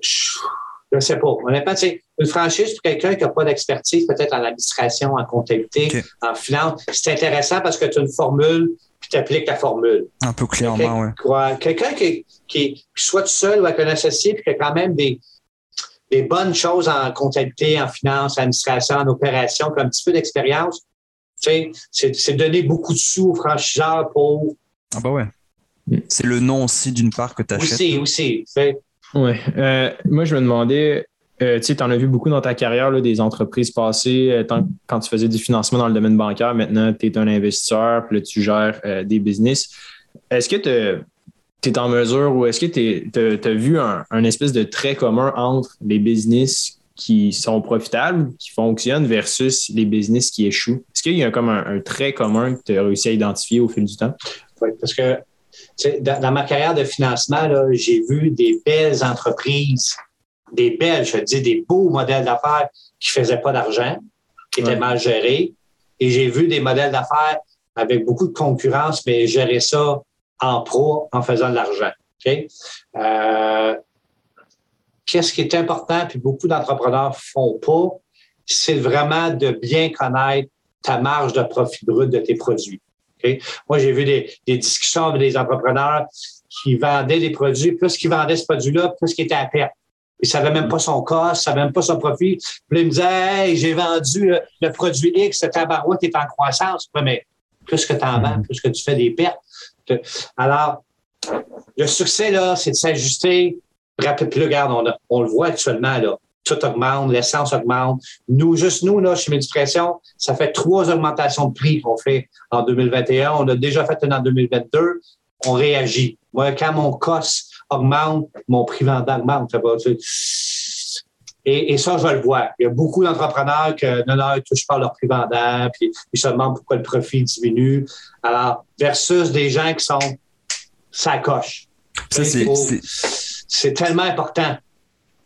je ne sais pas. Honnêtement, une franchise pour quelqu'un qui n'a pas d'expertise, peut-être en administration, en comptabilité, en finance, c'est intéressant parce que tu as une formule puis tu appliques la formule. Un peu clairement, oui. Quelqu'un qui, qui, soit tout seul ou avec un associé, puis qui a quand même des, des bonnes choses en comptabilité, en finance, en administration, en opération, qui a un petit peu d'expérience, c'est donner beaucoup de sous aux franchiseurs pour. Ah, bah ouais. C'est le nom aussi d'une part que tu achètes. Aussi, aussi. Oui. Euh, moi, je me demandais, euh, tu sais, en as vu beaucoup dans ta carrière, là, des entreprises passées, euh, quand tu faisais du financement dans le domaine bancaire, maintenant, tu es un investisseur, puis là, tu gères des business. Est-ce que tu es en mesure ou est-ce que tu as, vu un, espèce de trait commun entre les business qui sont profitables, qui fonctionnent, versus les business qui échouent? Est-ce qu'il y a comme un, trait commun que tu as réussi à identifier au fil du temps? Oui, parce que dans, ma carrière de financement, j'ai vu des belles entreprises, des belles, je dis, des beaux modèles d'affaires qui ne faisaient pas d'argent, qui étaient mal gérés. Et j'ai vu des modèles d'affaires avec beaucoup de concurrence, mais gérer ça en pro en faisant de l'argent. Euh, qu'est-ce qui est important, puis beaucoup d'entrepreneurs font pas, c'est vraiment de bien connaître ta marge de profit brut de tes produits. Moi, j'ai vu des, discussions avec des entrepreneurs qui vendaient des produits, plus qu'ils vendaient ce produit-là, plus qu'il était à perte. Il ne savait même pas son cost, il ne savait même pas son profit. Puis il me disait Hey, j'ai vendu le produit X, ta barouette est en croissance. mais plus que tu en vends, plus que tu fais des pertes. Alors, le succès, là, c'est de s'ajuster. Puis regarde, on, on le voit actuellement, là tout augmente, l'essence augmente. Nous, juste nous, là, chez Médipression, ça fait trois augmentations de prix qu'on fait en 2021. On a déjà fait une en 2022. On réagit. Moi, quand mon cost augmente, mon prix vendant augmente. et, et, ça, je le vois. Il y a beaucoup d'entrepreneurs non, non, ils touchent pas leur prix vendant, puis ils se demandent pourquoi le profit diminue. Alors, versus des gens qui sont ça coche. c'est tellement important.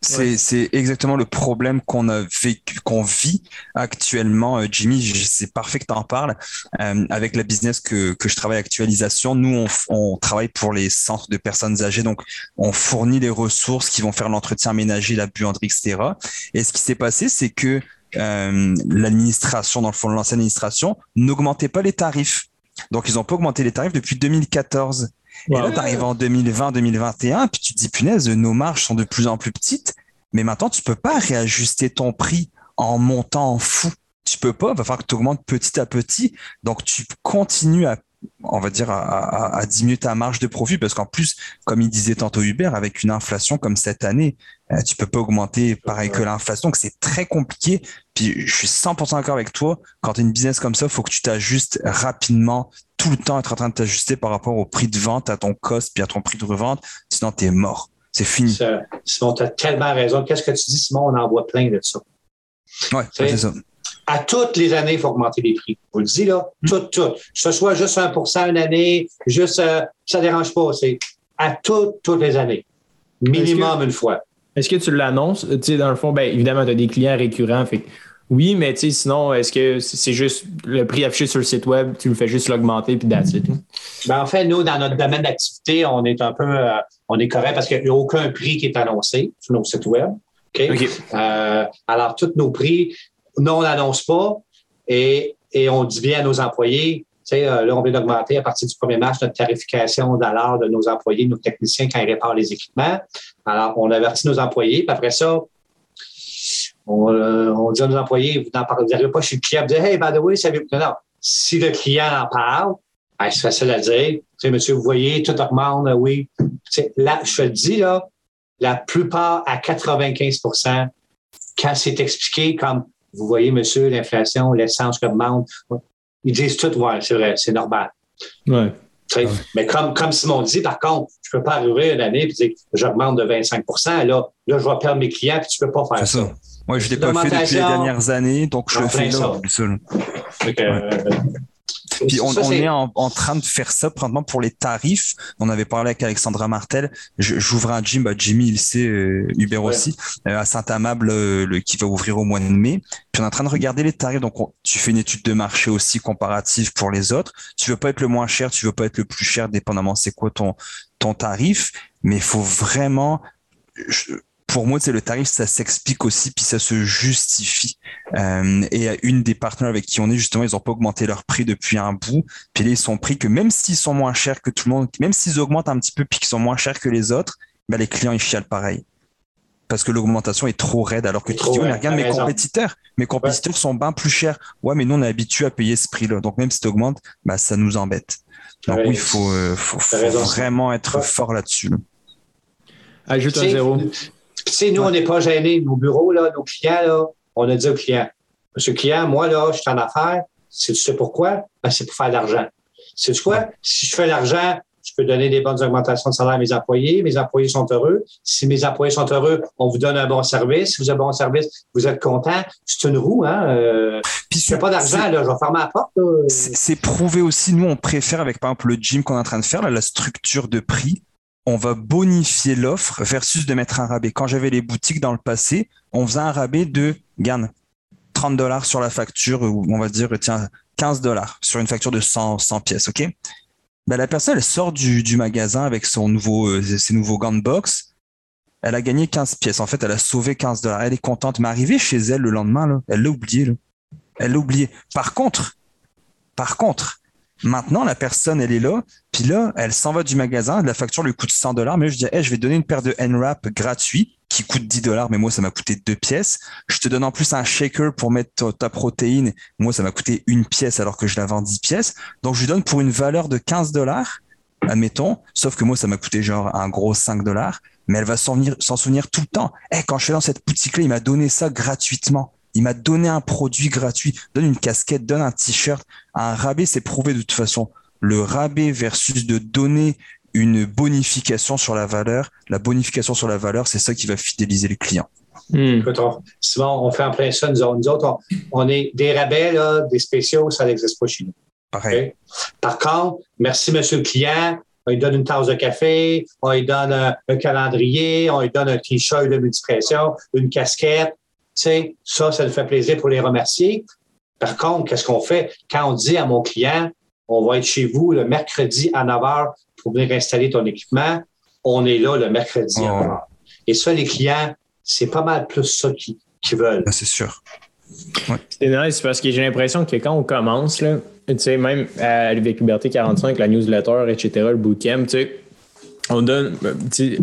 C'est exactement le problème qu'on a vécu, qu'on vit actuellement, euh, Jimmy. C'est parfait que tu en parles. Euh, avec la business que, que je travaille actualisation, nous, on, on, travaille pour les centres de personnes âgées. Donc, on fournit les ressources qui vont faire l'entretien ménager, la buanderie, etc. Et ce qui s'est passé, c'est que euh, l'administration, dans le fond, l'ancienne administration, n'augmentait pas les tarifs. Donc, ils n'ont pas augmenté les tarifs depuis 2014. Et là, tu arrives en 2020, 2021, puis tu te dis, punaise, nos marges sont de plus en plus petites, mais maintenant, tu peux pas réajuster ton prix en montant en fou. Tu peux pas, il va falloir que tu augmentes petit à petit. Donc, tu continues à on va dire, à, à, diminuer ta marge de profit parce qu'en plus, comme il disait tantôt Hubert, avec une inflation comme cette année, euh, tu peux pas augmenter pareil que l'inflation, donc c'est très compliqué. Puis je suis 100% d'accord avec toi, quand tu as une business comme ça, il faut que tu t'ajustes rapidement, tout le temps être en train de t'ajuster par rapport au prix de vente, à ton cost, puis à ton prix de revente, sinon tu es mort. C'est fini. Simon, tu as tellement raison. Qu'est-ce que tu dis, Simon? On en voit plein de ça. Ouais, c'est ça à toutes les années, il faut augmenter les prix. vous le dis, là, tout, tout. Que ce soit juste 1% une année, juste, euh, ça ne dérange pas. C'est à toutes, toutes les années. Minimum une fois. Est-ce que tu l'annonces? Tu sais, dans le fond, ben, évidemment, tu as des clients récurrents. Fait oui, mais tu sais, sinon, est-ce que c'est juste le prix affiché sur le site web, tu le fais juste l'augmenter puis that's it? Ben, en fait, nous, dans notre domaine d'activité, on est un peu, euh, on est correct parce qu'il n'y a aucun prix qui est annoncé sur nos sites web. OK? Euh, alors, tous nos prix, non, on n'annonce pas et, et, on dit bien à nos employés, tu sais, euh, là, on vient d'augmenter à partir du 1er mars notre tarification d'alors de nos employés, nos techniciens quand ils réparent les équipements. Alors, on avertit nos employés, puis après ça, on, euh, on dit à nos employés, vous n'en parlez pas chez le client, vous dites, hey, by the way, savez-vous non, non. Si le client en parle, ben, c'est facile à dire. Tu sais, monsieur, vous voyez, tout augmente, oui. là, je te le dis, là, la plupart à 95% quand c'est expliqué comme vous voyez, monsieur, l'inflation, l'essence augmente. Ils disent tout, ouais, c'est vrai, c'est normal. Ouais. Mais comme, comme Simon dit, par contre, je ne peux pas arriver une année et dire j'augmente de 25 là, là, je vais perdre mes clients puis tu ne peux pas faire ça. Moi, je ne l'ai pas fait depuis les dernières années, donc je le fais là, seul. Euh, Puis on, est, en, train de faire ça probablement pour les tarifs. On avait parlé avec Alexandra Martel. J'ouvre un gym, bah Jimmy il sait, euh, Hubert aussi, euh, à Saint-Amable le, qui va ouvrir au mois de mai. Puis on est en train de regarder les tarifs. Donc tu fais une étude de marché aussi comparative pour les autres. Tu veux pas être le moins cher, tu veux pas être le plus cher, dépendamment c'est quoi ton ton tarif. Mais il faut vraiment pour moi, c'est le tarif, ça s'explique aussi, puis ça se justifie. Euh, et une des partenaires avec qui on est, justement, ils n'ont pas augmenté leur prix depuis un bout. Puis là, ils sont pris que même s'ils sont moins chers que tout le monde, même s'ils augmentent un petit peu, puis qu'ils sont moins chers que les autres, ben, les clients, ils chialent pareil. Parce que l'augmentation est trop raide, alors que tu dis, regarde mes compétiteurs. Mes compétiteurs sont bien plus chers. Ouais, mais nous, on est habitué à payer ce prix-là. Donc, même si tu augmentes, ben, ça nous embête. Donc, oui, il faut, euh, faut, vraiment être fort là-dessus. Ajoute un zéro. Tu sais, nous, on n'est pas gênés. Nos bureaux, là, nos clients, là, on a dit au client, Monsieur client, moi, là, je suis en affaires. Tu sais pourquoi? Ben, c'est pour faire de l'argent. C'est quoi? Si je fais l'argent, je peux donner des bonnes augmentations de salaire à mes employés. Mes employés sont heureux. Si mes employés sont heureux, on vous donne un bon service. Si vous avez un bon service, vous êtes content. C'est une roue, hein? Euh, Puis je fais pas d'argent, là, je vais fermer la porte. C'est prouvé aussi. Nous, on préfère avec, par exemple, le gym qu'on est en train de faire, là, la structure de prix on va bonifier l'offre versus de mettre un rabais. Quand j'avais les boutiques dans le passé, on faisait un rabais de, gagne 30 dollars sur la facture, on va dire, tiens, 15 dollars sur une facture de 100, 100 pièces, OK? Ben, la personne, elle sort du, magasin avec son nouveau, euh, ses nouveaux gants de boxe. Elle a gagné 15 pièces. En fait, elle a sauvé 15 dollars. Elle est contente. Mais arrivée chez elle le lendemain, là, elle l'a oublié. Là. Elle l'a oublié. Par contre, par contre, Maintenant, la personne, elle est là, puis là, elle s'en va du magasin, la facture lui coûte 100 dollars, mais je dis, je vais donner une paire de N-Wrap gratuit qui coûte 10 dollars, mais moi, ça m'a coûté deux pièces. Je te donne en plus un shaker pour mettre ta, protéine. Moi, ça m'a coûté une pièce alors que je la vends 10 pièces. Donc, je lui donne pour une valeur de 15 dollars, admettons, sauf que moi, ça m'a coûté genre un gros 5 dollars, mais elle va s'en souvenir tout le temps. Eh, quand je suis dans cette boutique-là, il m'a donné ça gratuitement. Il m'a donné un produit gratuit, donne une casquette, donne un t-shirt. Un rabais, c'est prouvé de toute façon. Le rabais versus de donner une bonification sur la valeur. La bonification sur la valeur, c'est ça qui va fidéliser les clients. Hmm. souvent, on fait un plein ça, nous, autres, on, est des rabais, des spéciaux, ça n'existe pas chez nous. Pareil. Par contre, merci, monsieur le client. On lui donne une tasse de café, on lui donne un, calendrier, on lui donne un t-shirt de multipression, une casquette sais, ça, ça nous fait plaisir pour les remercier. Par contre, qu'est-ce qu'on fait? Quand on dit à mon client, on va être chez vous le mercredi à 9 h pour venir installer ton équipement, on est là le mercredi à 9 h. Et ça, les clients, c'est pas mal plus ça qu'ils veulent. C'est sûr. C'est nice parce que j'ai l'impression que quand on commence, là, tu sais, même à Liberté 45, la newsletter, etc., le bootcamp, tu sais, on donne,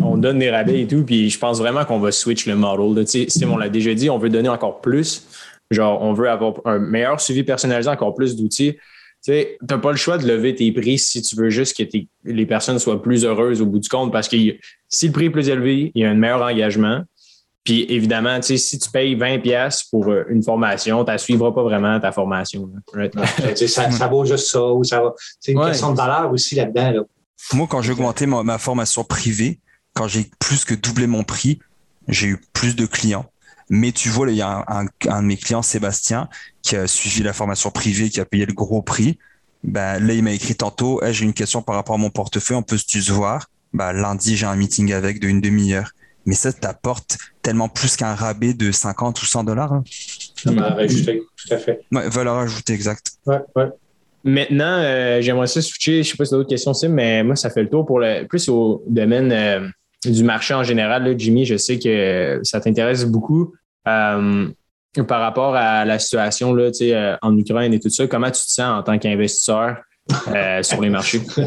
on donne des rabais et tout, puis je pense vraiment qu'on va switch le model. Sim, on l'a déjà dit, on veut donner encore plus. Genre, on veut avoir un meilleur suivi personnalisé, encore plus d'outils. Tu n'as pas le choix de lever tes prix si tu veux juste que les personnes soient plus heureuses au bout du compte parce que si le prix est plus élevé, il y a un meilleur engagement. Puis évidemment, si tu payes 20$ pour euh, une formation, tu ne suivras pas vraiment ta formation. ça, vaut juste ça. C'est une question de valeur aussi là-dedans. là dedans moi, quand j'ai augmenté ma, formation privée, quand j'ai plus que doublé mon prix, j'ai eu plus de clients. Mais tu vois, il y a un, de mes clients, Sébastien, qui a suivi la formation privée, qui a payé le gros prix. Ben, là, il m'a écrit tantôt, j'ai une question par rapport à mon portefeuille, on peut se voir. Ben, lundi, j'ai un meeting avec de une demi-heure. Mais ça t'apporte tellement plus qu'un rabais de 50 ou 100 dollars. Hein. Valeur ajoutée, tout à fait. Ouais, valeur ajoutée, exact. Ouais, ouais. Maintenant, euh, j'aimerais ça switcher, je ne sais pas si d'autres questions, c'est, mais moi, ça fait le tour pour le plus au domaine euh, du marché en général. Jimmy, je sais que ça t'intéresse beaucoup. Euh, par rapport à la situation là, en Ukraine et tout ça, comment tu te sens en tant qu'investisseur euh, sur les marchés?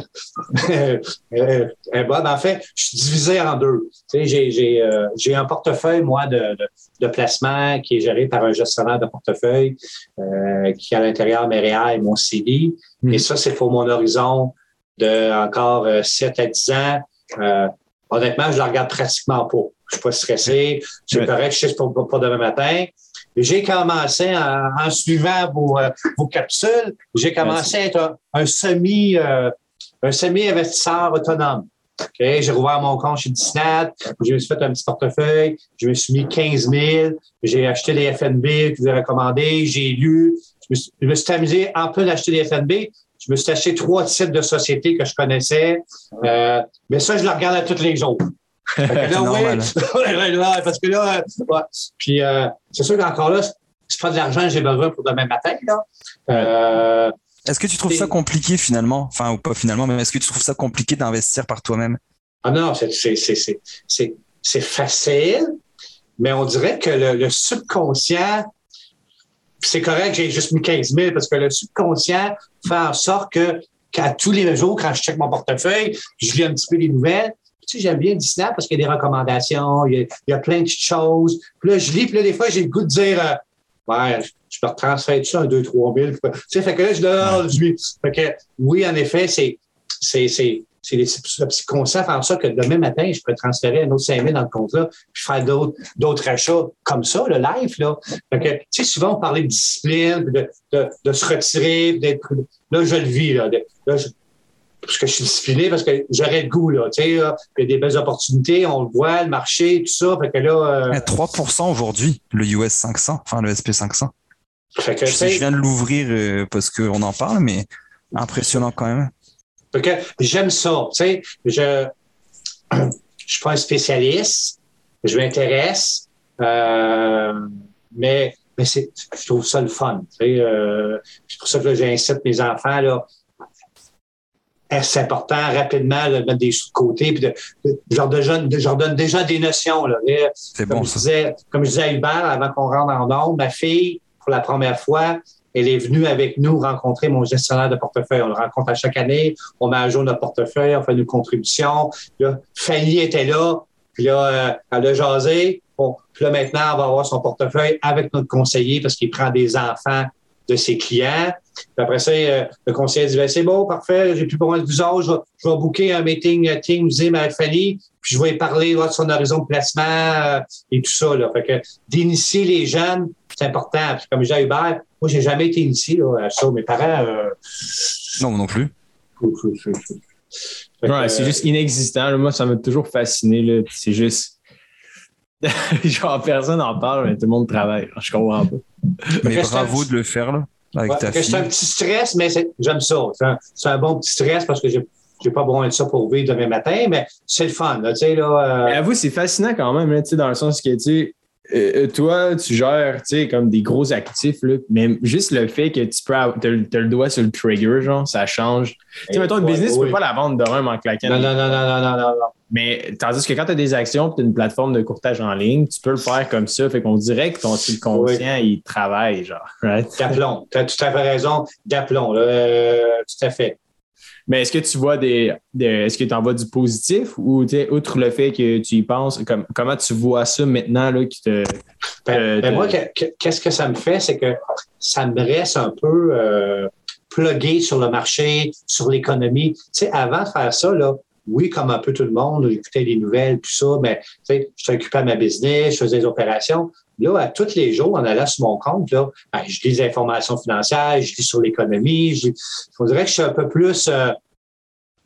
euh, euh, en fait, je suis divisé en deux. J'ai euh, un portefeuille, moi, de, de, de, placement qui est géré par un gestionnaire de portefeuille qui a à l'intérieur mes REA et mon CD. Hmm. Et ça, c'est pour mon horizon de encore 7 à 10 ans. honnêtement, je ne la regarde pratiquement pas. Je ne suis pas stressé. C'est correct, je sais pour, pour demain matin. J'ai commencé en, suivant vos, euh, vos capsules, j'ai commencé à être un, semi euh, un semi investisseur autonome. Okay? J'ai rouvert mon compte chez Disney, je me suis fait un petit portefeuille, je me suis mis 15 000, j'ai acheté les FNB que vous avez recommandés, j'ai lu, je me, suis, amusé en peu d'acheter des FNB, je me suis acheté trois titres de sociétés que je connaissais. Euh, mais ça, je le regarde à tous les jours. Là, normal. ouais, ouais, ouais, parce que là, ouais. puis euh, c'est sûr qu'encore là, c'est pas de l'argent que j'ai besoin pour demain matin. Là. Euh, Est-ce que tu trouves ça compliqué finalement? Enfin, ou pas finalement, mais est-ce que tu trouves ça compliqué d'investir par toi-même? Ah non, c'est- c'est- c'est- c'est- c'est c'est facile, mais on dirait que le, le subconscient, c'est correct, j'ai juste mis 15 000 parce que le subconscient fait en sorte que qu'à tous les jours, quand je check mon portefeuille, je lis un petit peu les nouvelles. Tu sais, j'aime bien Disney parce qu'il y a des recommandations, il y a, il y a plein de petites choses. Puis là, je lis, puis là, des fois, j'ai le goût de dire, euh, ouais, je- me retransfère ça un 2 3 000. Tu sais, fait que là, je donne, lui- Fait que, oui, en effet, c'est, c'est, c'est, c'est le psychoconscient fait en sorte que demain matin, je peux transférer un autre 5 000 dans le compte-là, puis faire d'autres, d'autres achats comme ça, le live, là. Fait que, tu sais, souvent, on parlait de discipline, de, de, de se retirer, d'être. Là, je le vis, là. De- là, je- parce que je suis discipliné, parce que j'aurais le goût, là. Tu sais, il y a des belles opportunités, on le voit, le marché, tout ça. Fait que là, euh, À 3% aujourd'hui, le US 500, enfin le SP 500. fait que, Je, sais, viens de l'ouvrir euh, parce qu'on en parle, mais impressionnant quand même. Fait que j'aime ça. Tu sais, je je suis pas un spécialiste, je m'intéresse, euh, mais, mais c'est, je trouve ça le fun. Tu sais, euh, c'est pour ça que j'incite mes enfants là. C'est important rapidement de mettre des sous de côté, puis de, de- je, leur donne, je leur donne déjà des notions. Là, C'est comme, bon je disais, comme je disais à Hubert avant qu'on rentre en nombre, ma fille, pour la première fois, elle est venue avec nous rencontrer mon gestionnaire de portefeuille. On le rencontre à chaque année, on met à jour notre portefeuille, on fait une contribution. Là, Fanny était là, puis là, euh, elle a jasé. Bon, puis là, maintenant, elle va avoir son portefeuille avec notre conseiller parce qu'il prend des enfants de ses clients. Puis après ça, euh, le conseiller dit, Ben, c'est bon, parfait, j'ai plus besoin de vous autres, je vais, je vais booker un meeting euh, Teams Zoom avec Fanny, puis je vais lui parler là, de son horizon de placement euh, et tout ça. Là. Fait que d'initier les jeunes, c'est important. Puis comme je disais à Hubert, moi, j'ai jamais été initié là, à ça. Mes parents... Euh, Non, moi non plus. Ouais, c'est euh, juste inexistant. Moi, ça m'a toujours fasciné. C'est juste. Genre, personne n'en parle, mais tout le monde travaille. Je comprends pas. Mais bravo de le faire là, avec Ouais, ta fait que c'est un petit stress, mais j'aime ça. C'est un, bon petit stress parce que j'ai j'ai pas besoin de ça pour vivre demain matin, mais c'est le fun. Là, tu sais, là, Mais euh, avoue, c'est fascinant quand même, tu dans le sens que, tu sais, euh, euh, toi, tu gères, tu sais, comme des gros actifs, là, mais juste le fait que tu peux avoir, le t'as le doigt sur le trigger, genre, ça change. Tu sais, mettons, une ouais, business, tu oui. peux pas la vendre de même en claquant. non, non, non, non, non, non, non, non. Mais tandis que quand tu as des actions tu as une plateforme de courtage en ligne, tu peux le faire comme ça. Fait qu'on dirait que ton subconscient, il travaille, genre. Right? D'aplomb. Tu as tout à fait raison. D'aplomb. euh, tout à fait. Mais est-ce que tu vois des. des- est-ce que tu en vois du positif ou, outre le fait que tu y penses, comme, comment tu vois ça maintenant, là, qui te. Ben, Euh, ben moi, que- que- qu'est-ce que ça me fait? C'est que ça me reste un peu euh, plugué sur le marché, sur l'économie. Tu sais, avant de faire ça, là, oui, comme un peu tout le monde, j'écoutais les nouvelles, tout ça, mais tu sais, je t'occupais à ma business, je faisais des opérations. Là, à tous les jours, en allant sur mon compte, là, ben, je lis des informations financières, je lis sur l'économie. je dirait que je suis un peu plus euh,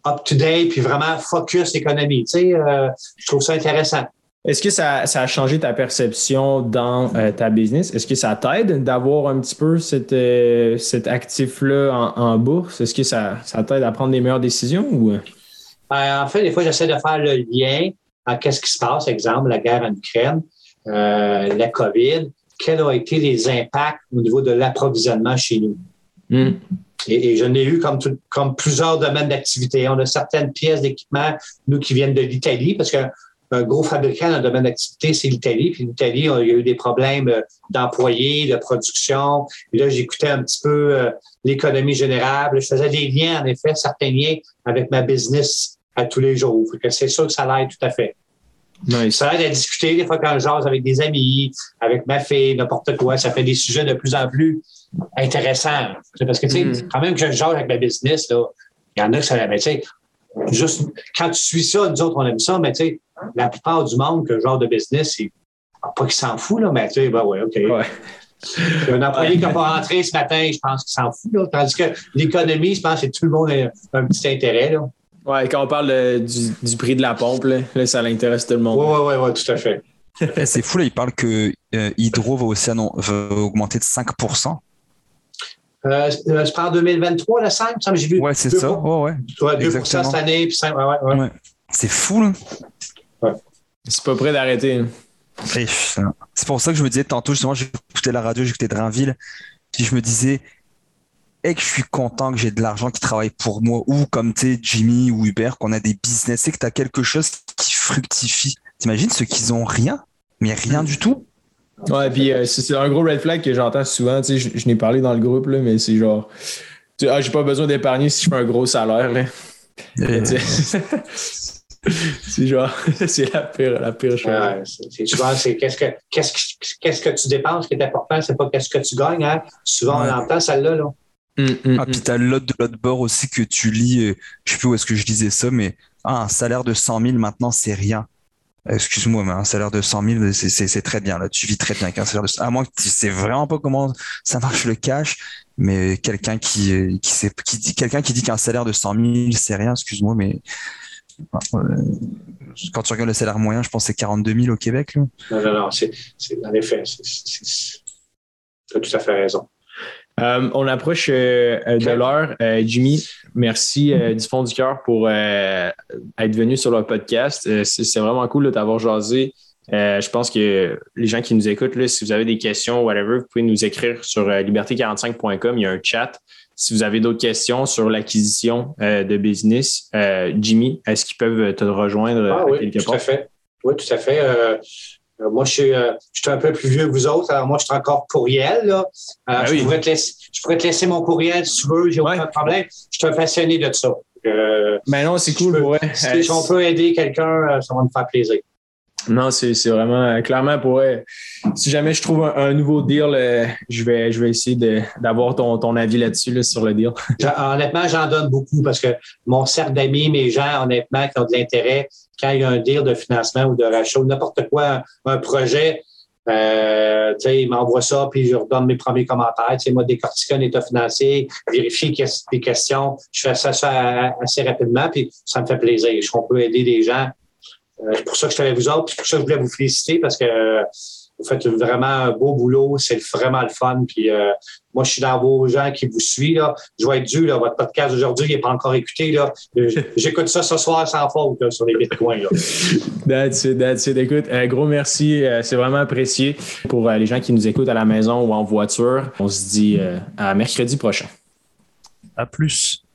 up-to-date, puis vraiment focus économie. Tu sais, euh, je trouve ça intéressant. Est-ce que ça, ça a changé ta perception dans euh, ta business? Est-ce que ça t'aide d'avoir un petit peu cet, actif-là en, en bourse? Est-ce que ça, ça t'aide à prendre des meilleures décisions ou? Euh, en fait, des fois, j'essaie de faire le lien à qu'est-ce qui se passe, exemple, la guerre en Ukraine, euh, la COVID, quels ont été les impacts au niveau de l'approvisionnement chez nous. Hmm. Et, et je n'ai eu comme, tout- comme plusieurs domaines d'activité. On a certaines pièces d'équipement, nous, qui viennent de l'Italie, parce qu'un un gros fabricant dans le domaine d'activité, c'est l'Italie. Puis l'Italie, il y a eu des problèmes euh, d'employés, de production. Et là, j'écoutais un petit peu euh, l'économie générale. Je faisais des liens, en effet, certains liens avec ma business à tous les jours. C'est sûr que ça l'aide tout à fait. Nice. Ça aide à discuter des fois quand je jase avec des amis, avec ma fille, n'importe quoi. Ça fait des sujets de plus en plus intéressants. Parce que, tu sais, Mm. quand même que je jase avec ma business, là, il y en a que ça, mais tu sais, juste, quand tu suis ça, nous autres, on aime ça, mais tu sais, la plupart du monde, que genre de business, pas qu'il s'en fout, là, mais tu sais, ben ouais, OK. Ouais. Un employé qui n'a pas rentré ce matin, je pense qu'il s'en fout, là. Tandis que l'économie, je pense que tout le monde a un petit intérêt, là. Ouais, quand on parle euh, du, du prix de la pompe, là, là, ça l'intéresse tout le monde. Oui, oui, oui, ouais, tout à fait. C'est fou, là, il parle que euh, Hydro va aussi va augmenter de 5%. Euh, c'est pas en 2023, le 5, j'ai vu. Ouais, c'est ça. Ouais, ouais. 2% cette année, puis 5, ouais, ouais. ouais. C'est fou, là. Ouais. C'est pas prêt d'arrêter. C'est pour ça que je me disais tantôt, justement, j'écoutais la radio, j'écoutais Drainville, puis je me disais, et que je suis content que j'ai de l'argent qui travaille pour moi, ou comme tu sais, Jimmy ou Hubert, qu'on a des business, et que tu as quelque chose qui fructifie. T'imagines ceux qui ont rien, mais rien du tout? Ouais, puis euh, c'est un gros red flag que j'entends souvent, tu sais, je, je n'ai parlé dans le groupe, là, mais c'est genre, tu, ah, j'ai pas besoin d'épargner si je fais un gros salaire, là. Euh. c'est genre, c'est la pire, la pire chose. Ouais, c'est, souvent, c'est qu'est-ce que, qu'est-ce, que, qu'est-ce que tu dépenses qui est important, c'est pas qu'est-ce que tu gagnes, hein. Souvent, on entend celle-là, là. Mm, mm, ah, puis mm. t'as l'autre de l'autre bord aussi que tu lis, euh, je sais plus où est-ce que je lisais ça, mais ah, un salaire de 100 000 maintenant, c'est rien. Excuse-moi, mais un salaire de 100 000, c'est très bien. Là, tu vis très bien avec un salaire de À moins que tu sais vraiment pas comment ça marche le cash, mais quelqu'un qui, qui, sait, qui dit, quelqu'un qui dit qu'un salaire de 100 000, c'est rien, excuse-moi, mais euh, quand tu regardes le salaire moyen, je pense que c'est 42 000 au Québec. Là. Non, non, non, c'est en effet, tu as tout à fait raison. Euh, on approche euh, de l'heure. Euh, Jimmy, merci du fond du cœur pour être venu sur le podcast. c'est vraiment cool de t'avoir jasé. je pense que les gens qui nous écoutent, là, si vous avez des questions, whatever, vous pouvez nous écrire sur liberté45.com. Il y a un chat. Si vous avez d'autres questions sur l'acquisition de business, Jimmy, est-ce qu'ils peuvent te rejoindre ah, oui, quelque tout À fait. Oui, tout à fait. Euh, moi, je suis, euh, je suis un peu plus vieux que vous autres. Alors, moi, je suis encore courriel. Là. Euh, ben je, pourrais te laisser, je pourrais te laisser mon courriel si tu veux. J'ai aucun problème. Je suis un passionné de ça. Euh, ben non, c'est cool. ouais. Si on peut aider quelqu'un, ça va me faire plaisir. Non, c'est vraiment clairement pour si jamais je trouve un, nouveau deal, je vais je vais essayer d'avoir ton, ton avis là-dessus sur le deal. honnêtement, j'en donne beaucoup parce que mon cercle d'amis, mes gens, honnêtement, qui ont de l'intérêt, quand il y a un deal de financement ou de rachat ou n'importe quoi, un, projet, euh, il m'envoie ça, puis je redonne mes premiers commentaires. sais, moi, décortiquer un état financier, vérifier les questions. Je fais ça, ça assez rapidement, puis ça me fait plaisir. Je qu'on peut aider des gens. Euh, c'est pour ça que je suis avec vous autres, c'est pour ça que je voulais vous féliciter parce que vous faites vraiment un beau boulot, c'est vraiment le fun. Puis euh, moi, je suis dans vos gens qui vous suivent. Là. Je vais être dû, là, votre podcast aujourd'hui, il n'est pas encore écouté. Là. J'écoute ça ce soir sans faute sur les bitcoins. Là. that's it, that's it. Écoute, un gros merci. Euh, c'est vraiment apprécié pour euh, les gens qui nous écoutent à la maison ou en voiture. On se dit à mercredi prochain. À plus.